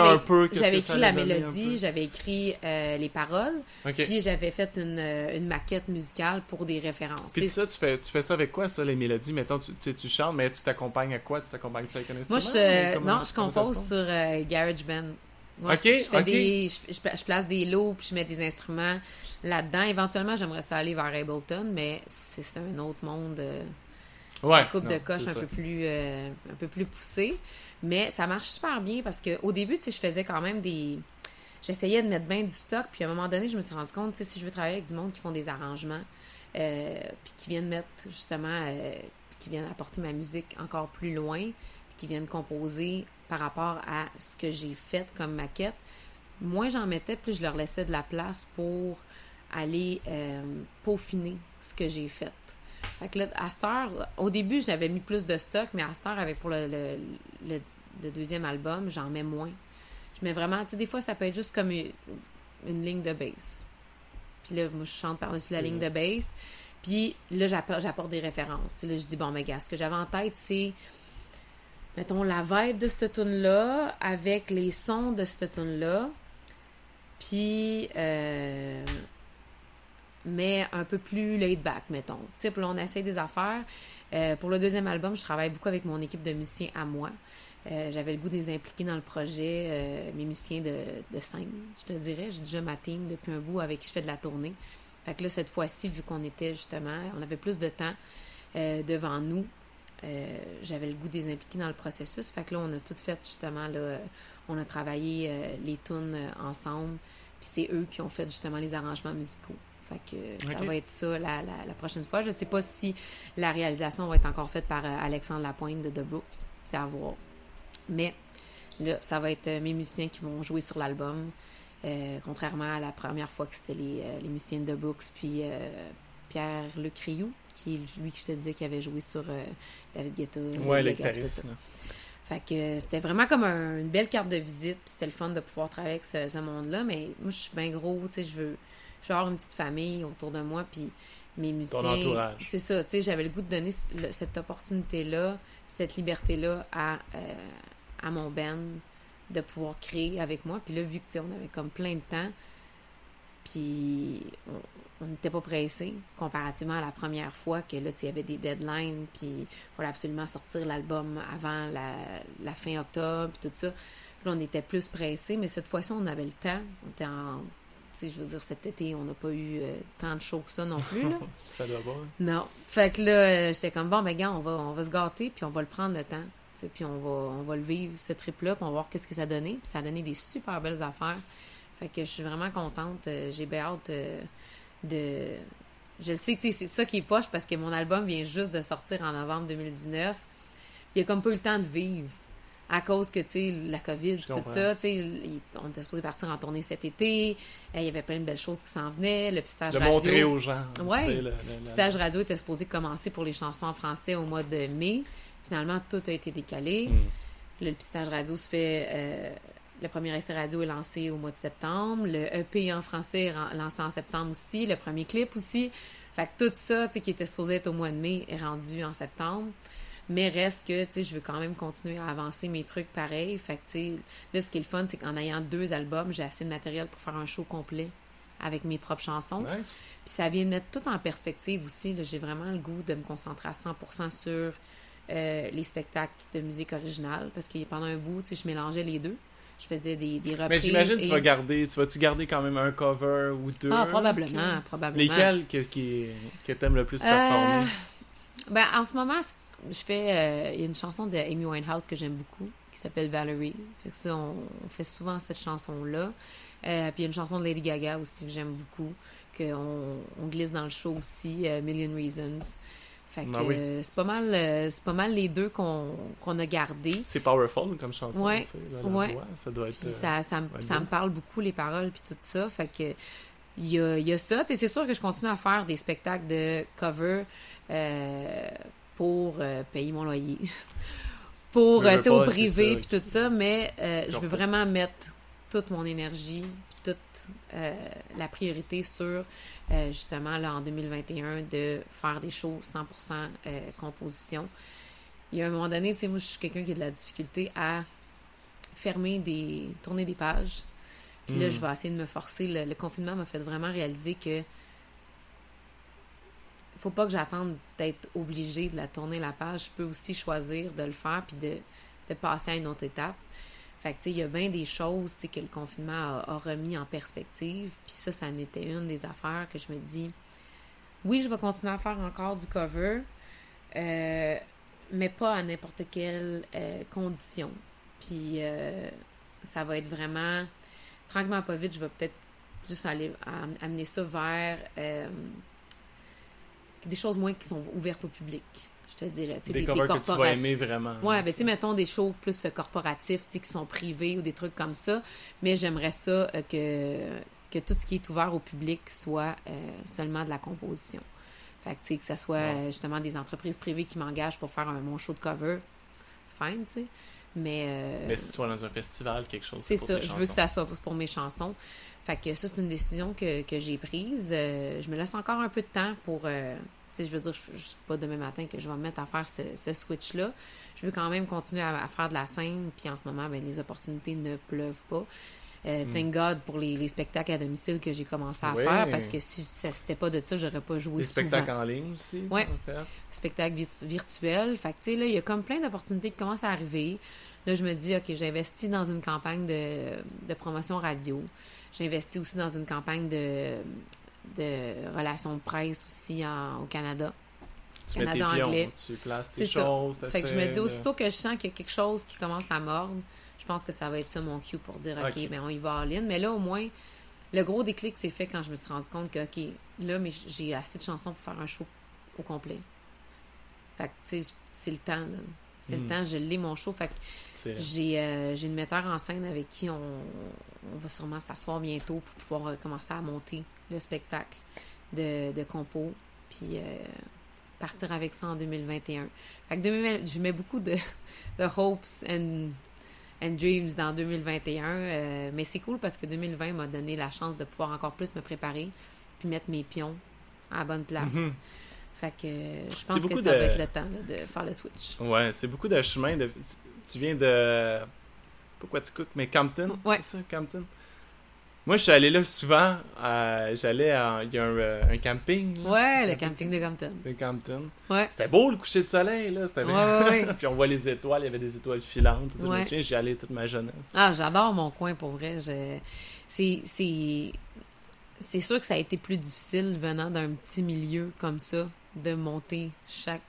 j'avais écrit la mélodie, j'avais écrit euh, les paroles, peu. Ok. puis j'avais fait une, euh, une maquette musicale pour des références. Puis ça, tu fais, tu fais ça avec quoi, ça, les mélodies? Mettons, tu, tu, chantes, mais tu t'accompagnes à quoi? Tu t'accompagnes avec un instrument? Moi, je, non, je compose sur euh, GarageBand. Ouais, Ok, je, fais des, je, je pla- je place des lots, puis je mets des instruments là-dedans. Éventuellement, j'aimerais ça aller vers Ableton, mais c'est un autre monde, euh, Ouais. une coupe de coche un ça. peu, plus, euh, un peu plus poussée. Mais ça marche super bien parce qu'au début, tu sais, je faisais quand même des... J'essayais de mettre bien du stock, puis à un moment donné, je me suis rendu compte, tu sais, si je veux travailler avec du monde qui font des arrangements, euh, puis qui viennent mettre justement, euh, qui viennent apporter ma musique encore plus loin, puis qui viennent composer par rapport à ce que j'ai fait comme maquette, moins j'en mettais, plus je leur laissais de la place pour aller euh, peaufiner ce que j'ai fait. Fait que là, à cette heure, au début, j'avais mis plus de stock, mais à cette heure, avec pour le, le, le- le deuxième album, j'en mets moins. Je mets vraiment, tu sais, des fois, ça peut être juste comme une, une ligne de bass. Puis là, moi, je chante par-dessus la ligne de bass. Puis là, j'apporte, des références. Tu sais, là, je dis, bon, mais gars, ce que j'avais en tête, c'est, mettons, la vibe de cette tune-là avec les sons de cette tune-là. Puis, euh, mais un peu plus laid back, mettons. Puis là, on essaye des affaires. Euh, pour le deuxième album, je travaille beaucoup avec mon équipe de musiciens à moi. Euh, J'avais le goût de les impliquer dans le projet, mes musiciens de, scène, je te dirais. J'ai déjà ma team depuis un bout avec qui je fais de la tournée. Fait que là, cette fois-ci, vu qu'on était justement, on avait plus de temps devant nous, euh, j'avais le goût de les impliquer dans le processus. Fait que là, on a tout fait justement, là, euh, on a travaillé euh, les tunes ensemble, puis c'est eux qui ont fait justement les arrangements musicaux. Fait que ça va être ça la, la, la prochaine fois. Je sais pas si la réalisation va être encore faite par Alexandre Lapointe de The Brooks. C'est à voir. Mais là, ça va être mes musiciens qui vont jouer sur l'album. euh, contrairement à la première fois que c'était les, les musiciens de The Brooks, puis Pierre Le Criou, qui est lui que je te disais qui avait joué sur euh, David Guetta, Ouais, le guitariste. Fait que euh, c'était vraiment comme un- une belle carte de visite, puis c'était le fun de pouvoir travailler avec ce, ce monde-là. Mais moi, je suis bien gros, tu sais, je veux, je veux avoir une petite famille autour de moi, puis mes musiciens. C'est ça, tu sais, j'avais le goût de donner le- cette opportunité-là, puis cette liberté-là à, euh, à mon band de pouvoir créer avec moi. Puis là, vu que, tu sais, on avait comme plein de temps, puis on- n'était pas pressé comparativement à la première fois que là, il y avait des deadlines, puis il fallait absolument sortir l'album avant la, la fin octobre, puis tout ça. Puis là, on était plus pressé, mais cette fois-ci, on avait le temps. On était en. Tu sais, je veux dire, cet été, on n'a pas eu euh, tant de shows que ça non plus, là. Ça doit pas. Non. Fait que là, euh, j'étais comme, bon, ben, gars, on va, on va se gâter, puis on va le prendre le temps. Puis on va, on va le vivre, ce trip-là, puis on va voir qu'est-ce que ça a donné. Puis ça a donné des super belles affaires. Fait que je suis vraiment contente. Euh, J'ai bien hâte euh, de. Je le sais que c'est ça qui est poche parce que mon album vient juste de sortir en novembre 2019. Il a comme pas eu le temps de vivre à cause que, tu sais, la COVID, Je tout comprends. ça, tu sais, on était supposé partir en tournée cet été. Euh, Il y avait plein de belles choses qui s'en venaient. Le pistage De radio. montrer aux gens. Sais, le- le- Le le- stage radio était supposé commencer pour les chansons en français au mois de mai. Finalement, tout a été décalé. Hmm. Le pistage radio se fait. euh, le premier essai radio est lancé au mois de septembre. Le EP en français est lancé en septembre aussi. Le premier clip aussi. Fait que tout ça, tu sais, qui était supposé être au mois de mai, est rendu en septembre. Mais reste que, tu sais, je veux quand même continuer à avancer mes trucs pareils. Fait que, tu sais, là, ce qui est le fun, c'est qu'en ayant deux albums, j'ai assez de matériel pour faire un show complet avec mes propres chansons. Nice. Puis ça vient de mettre tout en perspective aussi. J'ai vraiment le goût de me concentrer à 100% sur euh, les spectacles de musique originale parce que pendant un bout, tu sais, je mélangeais les deux. Je faisais des, des reprises. Mais j'imagine que et- tu vas garder, tu vas-tu garder quand même un cover ou deux? Ah, probablement, probablement. Lesquels que, qui, que t'aimes le plus Euh, performer? ben, en ce moment, je fais. euh, Il y a une chanson de Amy Winehouse que j'aime beaucoup qui s'appelle Valerie. Fait que ça, on, on fait souvent cette chanson-là. Euh, puis il y a une chanson de Lady Gaga aussi que j'aime beaucoup, qu'on on glisse dans le show aussi, Million Reasons. Fait que Ah oui. euh, c'est pas mal euh, c'est pas mal les deux qu'on qu'on a gardés. C'est powerful comme chanson, Ouais. tu sais, Ouais. voix, ça doit être... Puis euh, ça, ça, me- ouais, ça me parle beaucoup, les paroles, puis tout ça. Fait que il y a, y a ça. C'est sûr que je continue à faire des spectacles de cover euh, pour euh, payer mon loyer. pour, euh, tu sais, au privé, puis tout ça. Mais euh, je veux vraiment mettre toute mon énergie, toute euh, la priorité sur, euh, justement, là, en 2021, de faire des choses 100% euh, composition. Il y a un moment donné, tu sais, moi, je suis quelqu'un qui a de la difficulté à fermer des... tourner des pages. Puis là, Mm. je vais essayer de me forcer. Le, le confinement m'a fait vraiment réaliser que faut pas que j'attende d'être obligée de la tourner la page. Je peux aussi choisir de le faire puis de, de passer à une autre étape. Fait que, tu sais, il y a bien des choses, que le confinement a, a remis en perspective. Puis ça, ça en était une des affaires que je me dis, oui, je vais continuer à faire encore du cover, euh, mais pas à n'importe quelle euh, condition. Puis euh, ça va être vraiment, tranquillement pas vite, je vais peut-être juste aller am- amener ça vers des choses moins qui sont ouvertes au public, je te dirais. Tu sais, Des, covers que tu vas aimer vraiment. Ouais, ben tu sais, mettons des shows plus euh, corporatifs, tu sais, qui sont privés ou des trucs comme ça. Mais j'aimerais ça euh, que, que tout ce qui est ouvert au public soit euh, seulement de la composition. Fait que, tu sais, que ça soit Ouais. justement des entreprises privées qui m'engagent pour faire un, mon show de cover. Fine, tu sais. Mais, euh, Mais si tu vas dans un festival, quelque chose. c'est ça, je veux que ça soit pour mes chansons. Fait que ça, c'est une décision que, que j'ai prise. Euh, je me laisse encore un peu de temps pour. Je veux dire, je, je suis pas demain matin que je vais me mettre à faire ce, ce switch-là. Je veux quand même continuer à, à faire de la scène. Puis en ce moment, ben, les opportunités ne pleuvent pas. Euh, Mm. Thank God pour les, les spectacles à domicile que j'ai commencé à faire. Parce que si ça c'était pas de ça, j'aurais pas joué souvent spectacles en ligne aussi. Ouais. en fait. spectacle virtu- virtuel. Fait que, tu sais, là, il y a comme plein d'opportunités qui commencent à arriver. Là, je me dis, OK, j'ai investi dans une campagne de, de promotion radio. J'ai investi aussi dans une campagne de, de relations de presse aussi en- au Canada. Tu mets tes Canada pions, anglais. tu places tes choses. Fait que je me dis, aussitôt que je sens qu'il y a quelque chose qui commence à mordre, je pense que ça va être ça mon cue pour dire, OK, Ok. ben on y va en ligne. Mais là, au moins, le gros déclic s'est fait quand je me suis rendu compte que, OK, là, mais j'ai assez de chansons pour faire un show au complet. Fait que, tu sais, c'est le temps, là. C'est le Mm. temps, je l'ai mon show. Fait que j'ai euh, j'ai une metteur en scène avec qui on, on va sûrement s'asseoir bientôt pour pouvoir euh, commencer à monter le spectacle de, de compo. Puis euh, partir avec ça en 2021. Fait que 2020, je mets beaucoup de, de hopes and, and dreams dans 2021. euh, mais c'est cool parce que 2020 m'a donné la chance de pouvoir encore plus me préparer puis mettre mes pions à la bonne place. Mhm. Fait que je pense que ça de- va être le temps là, de faire le switch. Ouais, c'est beaucoup de chemin. De... Tu viens de. Pourquoi tu cook Mais Campton Ouais. C'est ça, Campton? Moi, je suis allé là souvent. euh, J'allais à. Il y a un, euh, un camping. là, Ouais, le camping de Compton. de Campton. Ouais. C'était beau le coucher de soleil, là. C'était Ouais, ouais, ouais. Puis on voit les étoiles, il y avait des étoiles filantes. Je me souviens, j'y allais toute ma jeunesse. Ah, j'adore mon coin pour vrai. Je... C'est, c'est... c'est sûr que ça a été plus difficile venant d'un petit milieu comme ça de monter chaque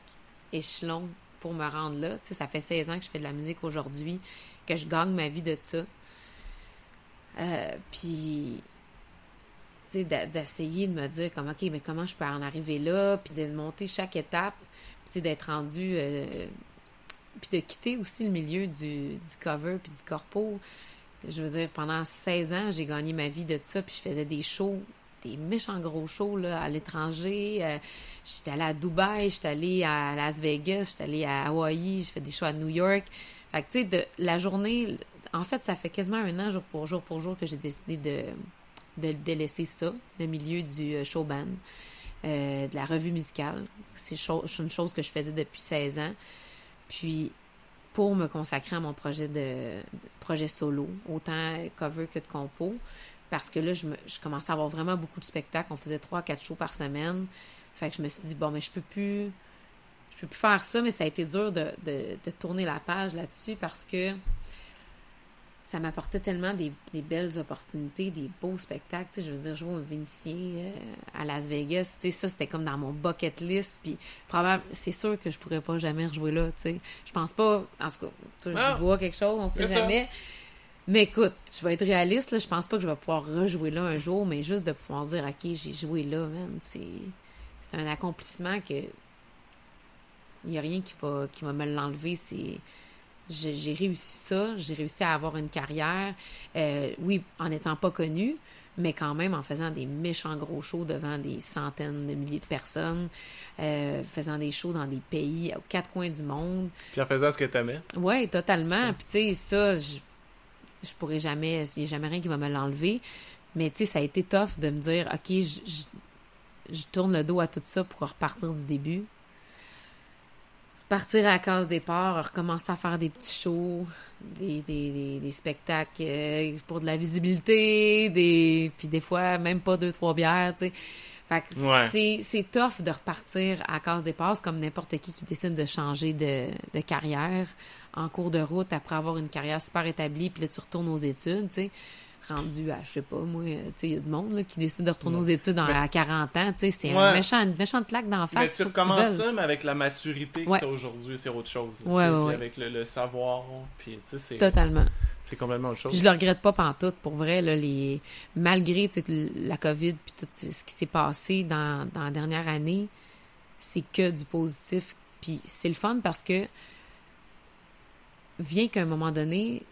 échelon pour me rendre là. Tu sais, ça fait 16 ans que je fais de la musique aujourd'hui, que je gagne ma vie de ça. Euh, puis, tu sais, d'essayer de me dire comme, OK, mais comment je peux en arriver là, puis de monter chaque étape, puis d'être rendu... euh, puis de quitter aussi le milieu du, du cover puis du corpo. Je veux dire, pendant 16 ans, j'ai gagné ma vie de ça, puis je faisais des shows, des méchants gros shows là, à l'étranger. Euh, j'étais allée à Dubaï, j'étais allée à Las Vegas, j'étais allée à Hawaï, je fais des shows à New York. Fait que, tu sais, la journée, en fait, ça fait quasiment un an, jour pour jour pour jour, que j'ai décidé de, de délaisser ça, le milieu du euh, show band, euh, de la revue musicale. C'est une chose que je faisais depuis 16 ans. Puis, pour me consacrer à mon projet de, projet solo, autant cover que de compo, parce que là, je, me, commençais à avoir vraiment beaucoup de spectacles. On faisait trois, quatre shows par semaine. Fait que je me suis dit, bon, mais je peux plus. Je peux plus faire ça, mais ça a été dur de, de tourner la page là-dessus parce que ça m'apportait tellement des, des belles opportunités, des beaux spectacles. Tu sais, je veux dire, jouer au Vénitien euh, à Las Vegas, tu sais, ça, c'était comme dans mon bucket list. Puis, probablement, c'est sûr que je pourrais pas jamais rejouer là, tu sais. Je pense pas, en tout cas, toi, je Ah! vois quelque chose, on sait ça. jamais. Mais écoute, je vais être réaliste, là, je pense pas que je vais pouvoir rejouer là un jour, mais juste de pouvoir dire, OK, j'ai joué là, man, c'est, c'est un accomplissement que il n'y a rien qui va, qui va me l'enlever. C'est, j'ai, réussi ça, j'ai réussi à avoir une carrière, euh, oui, en n'étant pas connue, mais quand même en faisant des méchants gros shows devant des centaines de milliers de personnes, euh, faisant des shows dans des pays aux quatre coins du monde. Puis en faisant ce que t'aimais. Oui, totalement. Puis tu sais, ça, je- je pourrais jamais, il n'y a jamais rien qui va me l'enlever. Mais tu sais, ça a été tough de me dire, OK, je, je, je tourne le dos à tout ça pour repartir du début. Partir à la case départ, recommencer à faire des petits shows, des, des, des, des spectacles euh, pour de la visibilité, des puis des fois même pas deux, trois bières, tu sais. Fait que Ouais. c'est, c'est tough de repartir à case départ, C'est comme n'importe qui qui décide de changer de, de carrière en cours de route après avoir une carrière super établie, puis là tu retournes aux études, tu sais. Rendu à, je sais pas, moi, euh, tu sais, il y a du monde là, qui décide de retourner aux études en- Mais- à 40 ans, tu sais, c'est Ouais. un méchant, une méchante claque d'en face. Mais tu recommences ça, mais avec la maturité Ouais. que tu as aujourd'hui, c'est autre chose. là, Ouais, puis. Avec le, le savoir, puis tu sais, c'est Totalement. c'est complètement autre chose. Puis je le regrette pas pantoute, pour vrai, là, les... malgré la COVID puis tout ce qui s'est passé dans, dans la dernière année, c'est que du positif. Puis c'est le fun parce que vient qu'à un moment donné,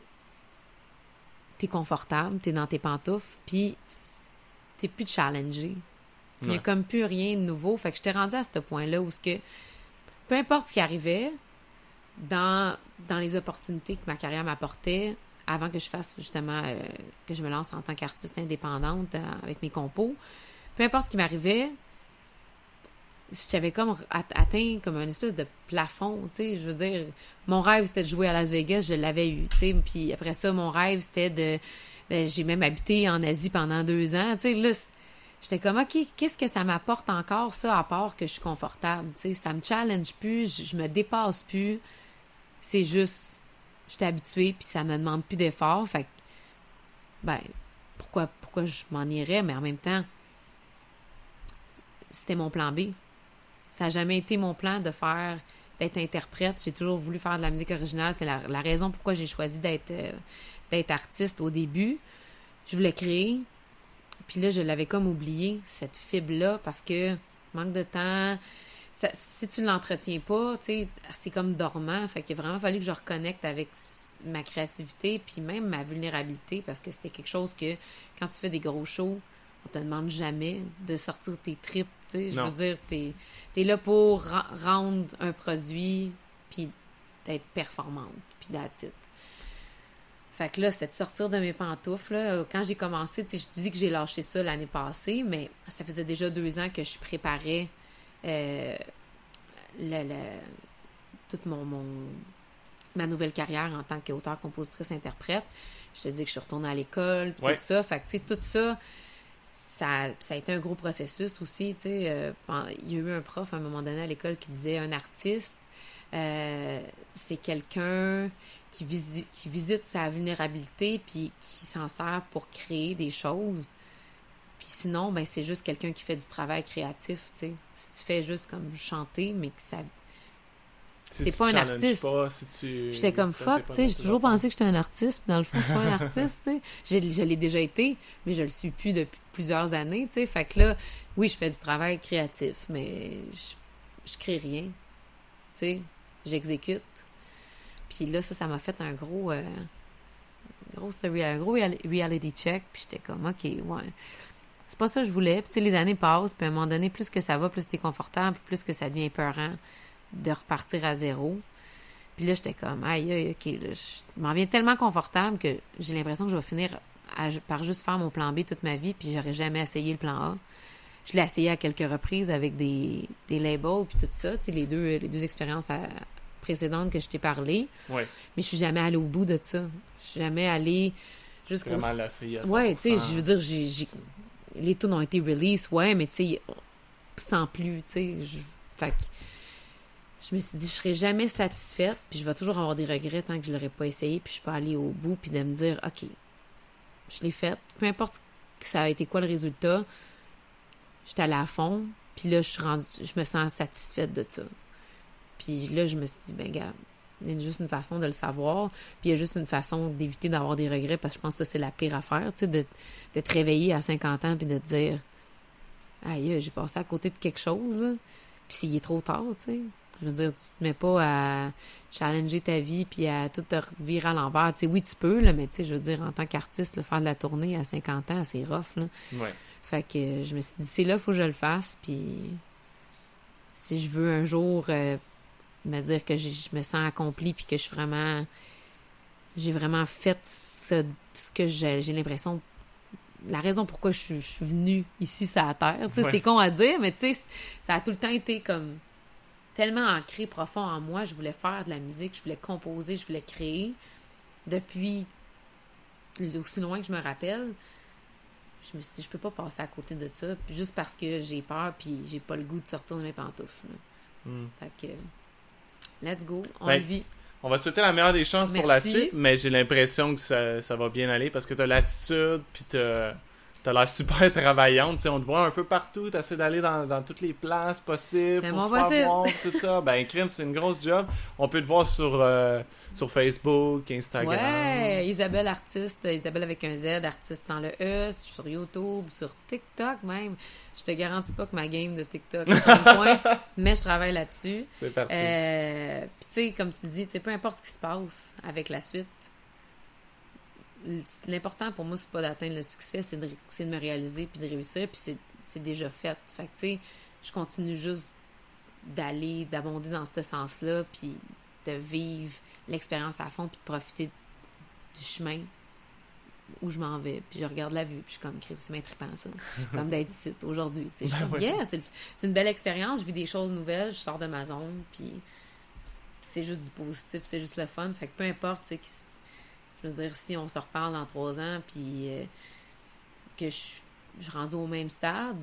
t'es confortable, t'es dans tes pantoufles, puis t'es plus challengé. Il n'y a Ouais. comme plus rien de nouveau. Fait que je t'ai rendu à ce point-là où ce que peu importe ce qui arrivait, dans, dans les opportunités que ma carrière m'apportait, avant que je fasse justement, euh, que je me lance en tant qu'artiste indépendante euh, avec mes compos, peu importe ce qui m'arrivait, j'avais comme at- atteint comme une espèce de plafond, tu sais, je veux dire, mon rêve c'était de jouer à Las Vegas, je l'avais eu, tu sais, puis après ça, mon rêve c'était de, j'ai même habité en Asie pendant deux ans, tu sais, là, j'étais comme, ok, qu'est-ce que ça m'apporte encore, ça, à part que je suis confortable, tu sais, ça me challenge plus, je, me dépasse plus, c'est juste, j'étais habituée, puis ça me demande plus d'efforts, fait ben, pourquoi, pourquoi je m'en irais, mais en même temps, c'était mon plan B. Ça n'a jamais été mon plan de faire, d'être interprète. J'ai toujours voulu faire de la musique originale. C'est la, raison pourquoi j'ai choisi d'être euh, d'être artiste au début. Je voulais créer. Puis là, je l'avais comme oublié, cette fibre-là, parce que manque de temps. Si tu ne l'entretiens pas, c'est comme dormant. Fait qu'il a vraiment fallu que je reconnecte avec ma créativité, puis même ma vulnérabilité, parce que c'était quelque chose que, quand tu fais des gros shows, on te demande jamais de sortir tes tripes. Je veux dire, t'es es là pour rendre un produit, puis d'être performante, puis it. Fait que là, c'était de sortir de mes pantoufles. là. Quand j'ai commencé, je dis que j'ai lâché ça l'année passée, mais ça faisait déjà deux ans que je préparais euh, le, le- toute mon, mon- ma nouvelle carrière en tant qu'auteur, compositrice, interprète. Je te dis que je suis retournée à l'école, Ouais. tout ça. Fait que, tu sais, tout ça, ça, ça a été un gros processus aussi, tu sais. euh, il y a eu un prof à un moment donné à l'école qui disait un artiste, euh, c'est quelqu'un qui, visi- qui visite sa vulnérabilité puis qui s'en sert pour créer des choses. Puis sinon, ben c'est juste quelqu'un qui fait du travail créatif, tu sais. Si tu fais juste comme chanter, mais que ça... Si t'es pas un artiste. Pas, si tu... J'étais comme fuck, tu sais. J'ai toujours pensé que j'étais un artiste, puis dans le fond, je suis pas un artiste, tu sais. Je l'ai déjà été, mais je le suis plus depuis plusieurs années, tu sais. Fait que là, oui, je fais du travail créatif, mais je, je crée rien, tu sais. J'exécute. Puis là, ça, ça m'a fait un gros... euh, gros, un gros real- reality check, puis j'étais comme, OK, ouais. C'est pas ça que je voulais. Puis tu sais, les années passent, puis à un moment donné, plus que ça va, plus t'es confortable, plus que ça devient peurant de repartir à zéro. Puis là, j'étais comme, aïe, aïe, OK, là, je m'en viens tellement confortable que j'ai l'impression que je vais finir à- par juste faire mon plan B toute ma vie, puis j'aurais jamais essayé le plan A. Je l'ai essayé à quelques reprises avec des, des labels, puis tout ça, tu sais, les deux, les deux expériences à- précédentes que je t'ai parlé. Ouais, Mais je suis jamais allée au bout de ça. Je suis jamais allée jusqu'au vraiment l'essayer à Ouais, tu sais, 100%. je veux dire, j'ai- les tunes ont été release, ouais, mais tu sais, sans plus, tu sais. je- Fait que je me suis dit, je serai jamais satisfaite, puis je vais toujours avoir des regrets tant que je l'aurais pas essayé, puis je suis pas allée au bout, puis de me dire, OK, je l'ai faite, peu importe que ça a été quoi le résultat, j'étais allée à fond, puis là, je suis rendue, je me sens satisfaite de ça. Puis là, je me suis dit, ben, gars, il y a juste une façon de le savoir, puis il y a juste une façon d'éviter d'avoir des regrets, parce que je pense que ça, c'est la pire affaire, tu sais, te réveiller à 50 ans, puis de te dire, aïe, j'ai passé à côté de quelque chose, puis s'il est trop tard, tu sais. Je veux dire, tu te mets pas à challenger ta vie puis à tout te virer à l'envers. Tu sais, oui, tu peux, là, mais tu sais, je veux dire, en tant qu'artiste, faire de la tournée à 50 ans, c'est rough, là. Ouais. Fait que je me suis dit, c'est là, il faut que je le fasse. Puis si je veux un jour euh, me dire que je me sens accomplie puis que je suis vraiment j'ai vraiment fait ce, ce que j'ai j'ai l'impression la raison pourquoi je suis, venue ici sur la terre. Ouais. C'est con à dire, mais tu sais, ça a tout le temps été comme tellement ancré profond en moi. Je voulais faire de la musique, je voulais composer, je voulais créer. Depuis aussi loin que je me rappelle, je me suis dit, je peux pas passer à côté de ça, juste parce que j'ai peur, puis j'ai pas le goût de sortir de mes pantoufles. là. Hmm. Fait que, let's go, on Ben, le vit. On va te souhaiter la meilleure des chances pour la suite, mais j'ai l'impression que ça, ça va bien aller parce que t'as l'attitude, puis t'as as, l'air super travaillante. Tu sais, on te voit un peu partout, t'essaies d'aller dans, dans toutes les places possibles pour mon se faire voir, tout ça. Ben, crime, c'est une grosse job. On peut te voir sur, euh, sur Facebook, Instagram. Ouais, Isabelle Artiste, Isabelle avec un Z, Artiste sans le E, sur YouTube, sur TikTok même. Je te garantis pas que ma game de TikTok est point, mais je travaille là-dessus. C'est parti. Euh, Puis tu sais, comme tu dis, peu importe ce qui se passe avec la suite, l'important pour moi, c'est pas d'atteindre le succès, c'est de, de me réaliser puis de réussir, puis c'est- déjà fait. Fait que tu sais, je continue juste d'aller, d'abonder dans ce sens-là, puis de vivre l'expérience à fond, puis de profiter du chemin où je m'en vais. Puis je regarde la vue, puis je suis comme, c'est bien trippant ça. comme d'être ici aujourd'hui. tu sais. Je suis Ben comme, yeah, c'est une belle expérience, je vis des choses nouvelles, je sors de ma zone, puis c'est juste du positif, c'est juste le fun. Fait que peu importe, tu sais, qui se- je veux dire, si on se reparle dans trois ans, puis euh, que je, je suis rendue au même stade,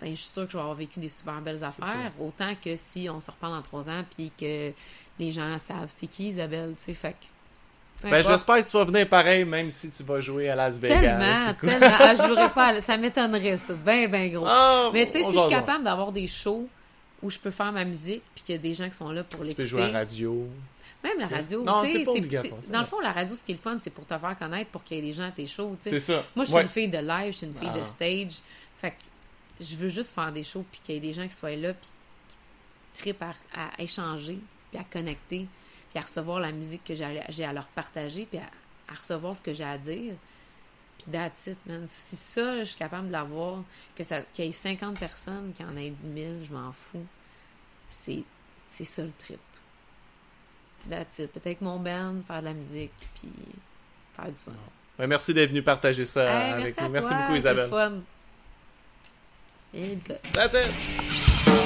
ben, je suis sûre que je vais avoir vécu des super belles affaires. Autant que si on se reparle dans trois ans, puis que les gens savent c'est qui Isabelle, tu sais. Fait Ben, j'espère que tu vas venir pareil, même si tu vas jouer à Las Vegas. Tellement, cool. tellement. Ah, je jouerais pas, ça m'étonnerait, ça. Ben, ben gros. Ah, Mais tu sais, si je suis capable d'avoir des shows où je peux faire ma musique, puis qu'il y a des gens qui sont là pour Tu peux l'écouter. jouer à la radio. Même la T'sais. radio. Non, c'est pas obligatoire, Dans le fond, la radio, ce qui est le fun, c'est pour te faire connaître, pour qu'il y ait des gens à tes shows. C'est ça. Moi, je suis Ouais. une fille de live, je suis une fille de Ah. stage. Fait que je veux juste faire des shows, puis qu'il y ait des gens qui soient là, puis qui trippent à, à échanger, puis à connecter, puis à recevoir la musique que j'ai à, j'ai à leur partager, puis à, à recevoir ce que j'ai à dire. Puis that's it, man. Si ça, je suis capable de l'avoir, que ça- qu'il y ait 50 personnes, qu'il y en ait 10 000, je m'en fous. C'est, c'est ça le trip. That's it. Peut-être avec mon band, faire de la musique, puis faire du fun. Ben, merci d'être venu partager ça Hey, avec nous. Merci toi, beaucoup, Isabelle. le fun. Et gars. That's it.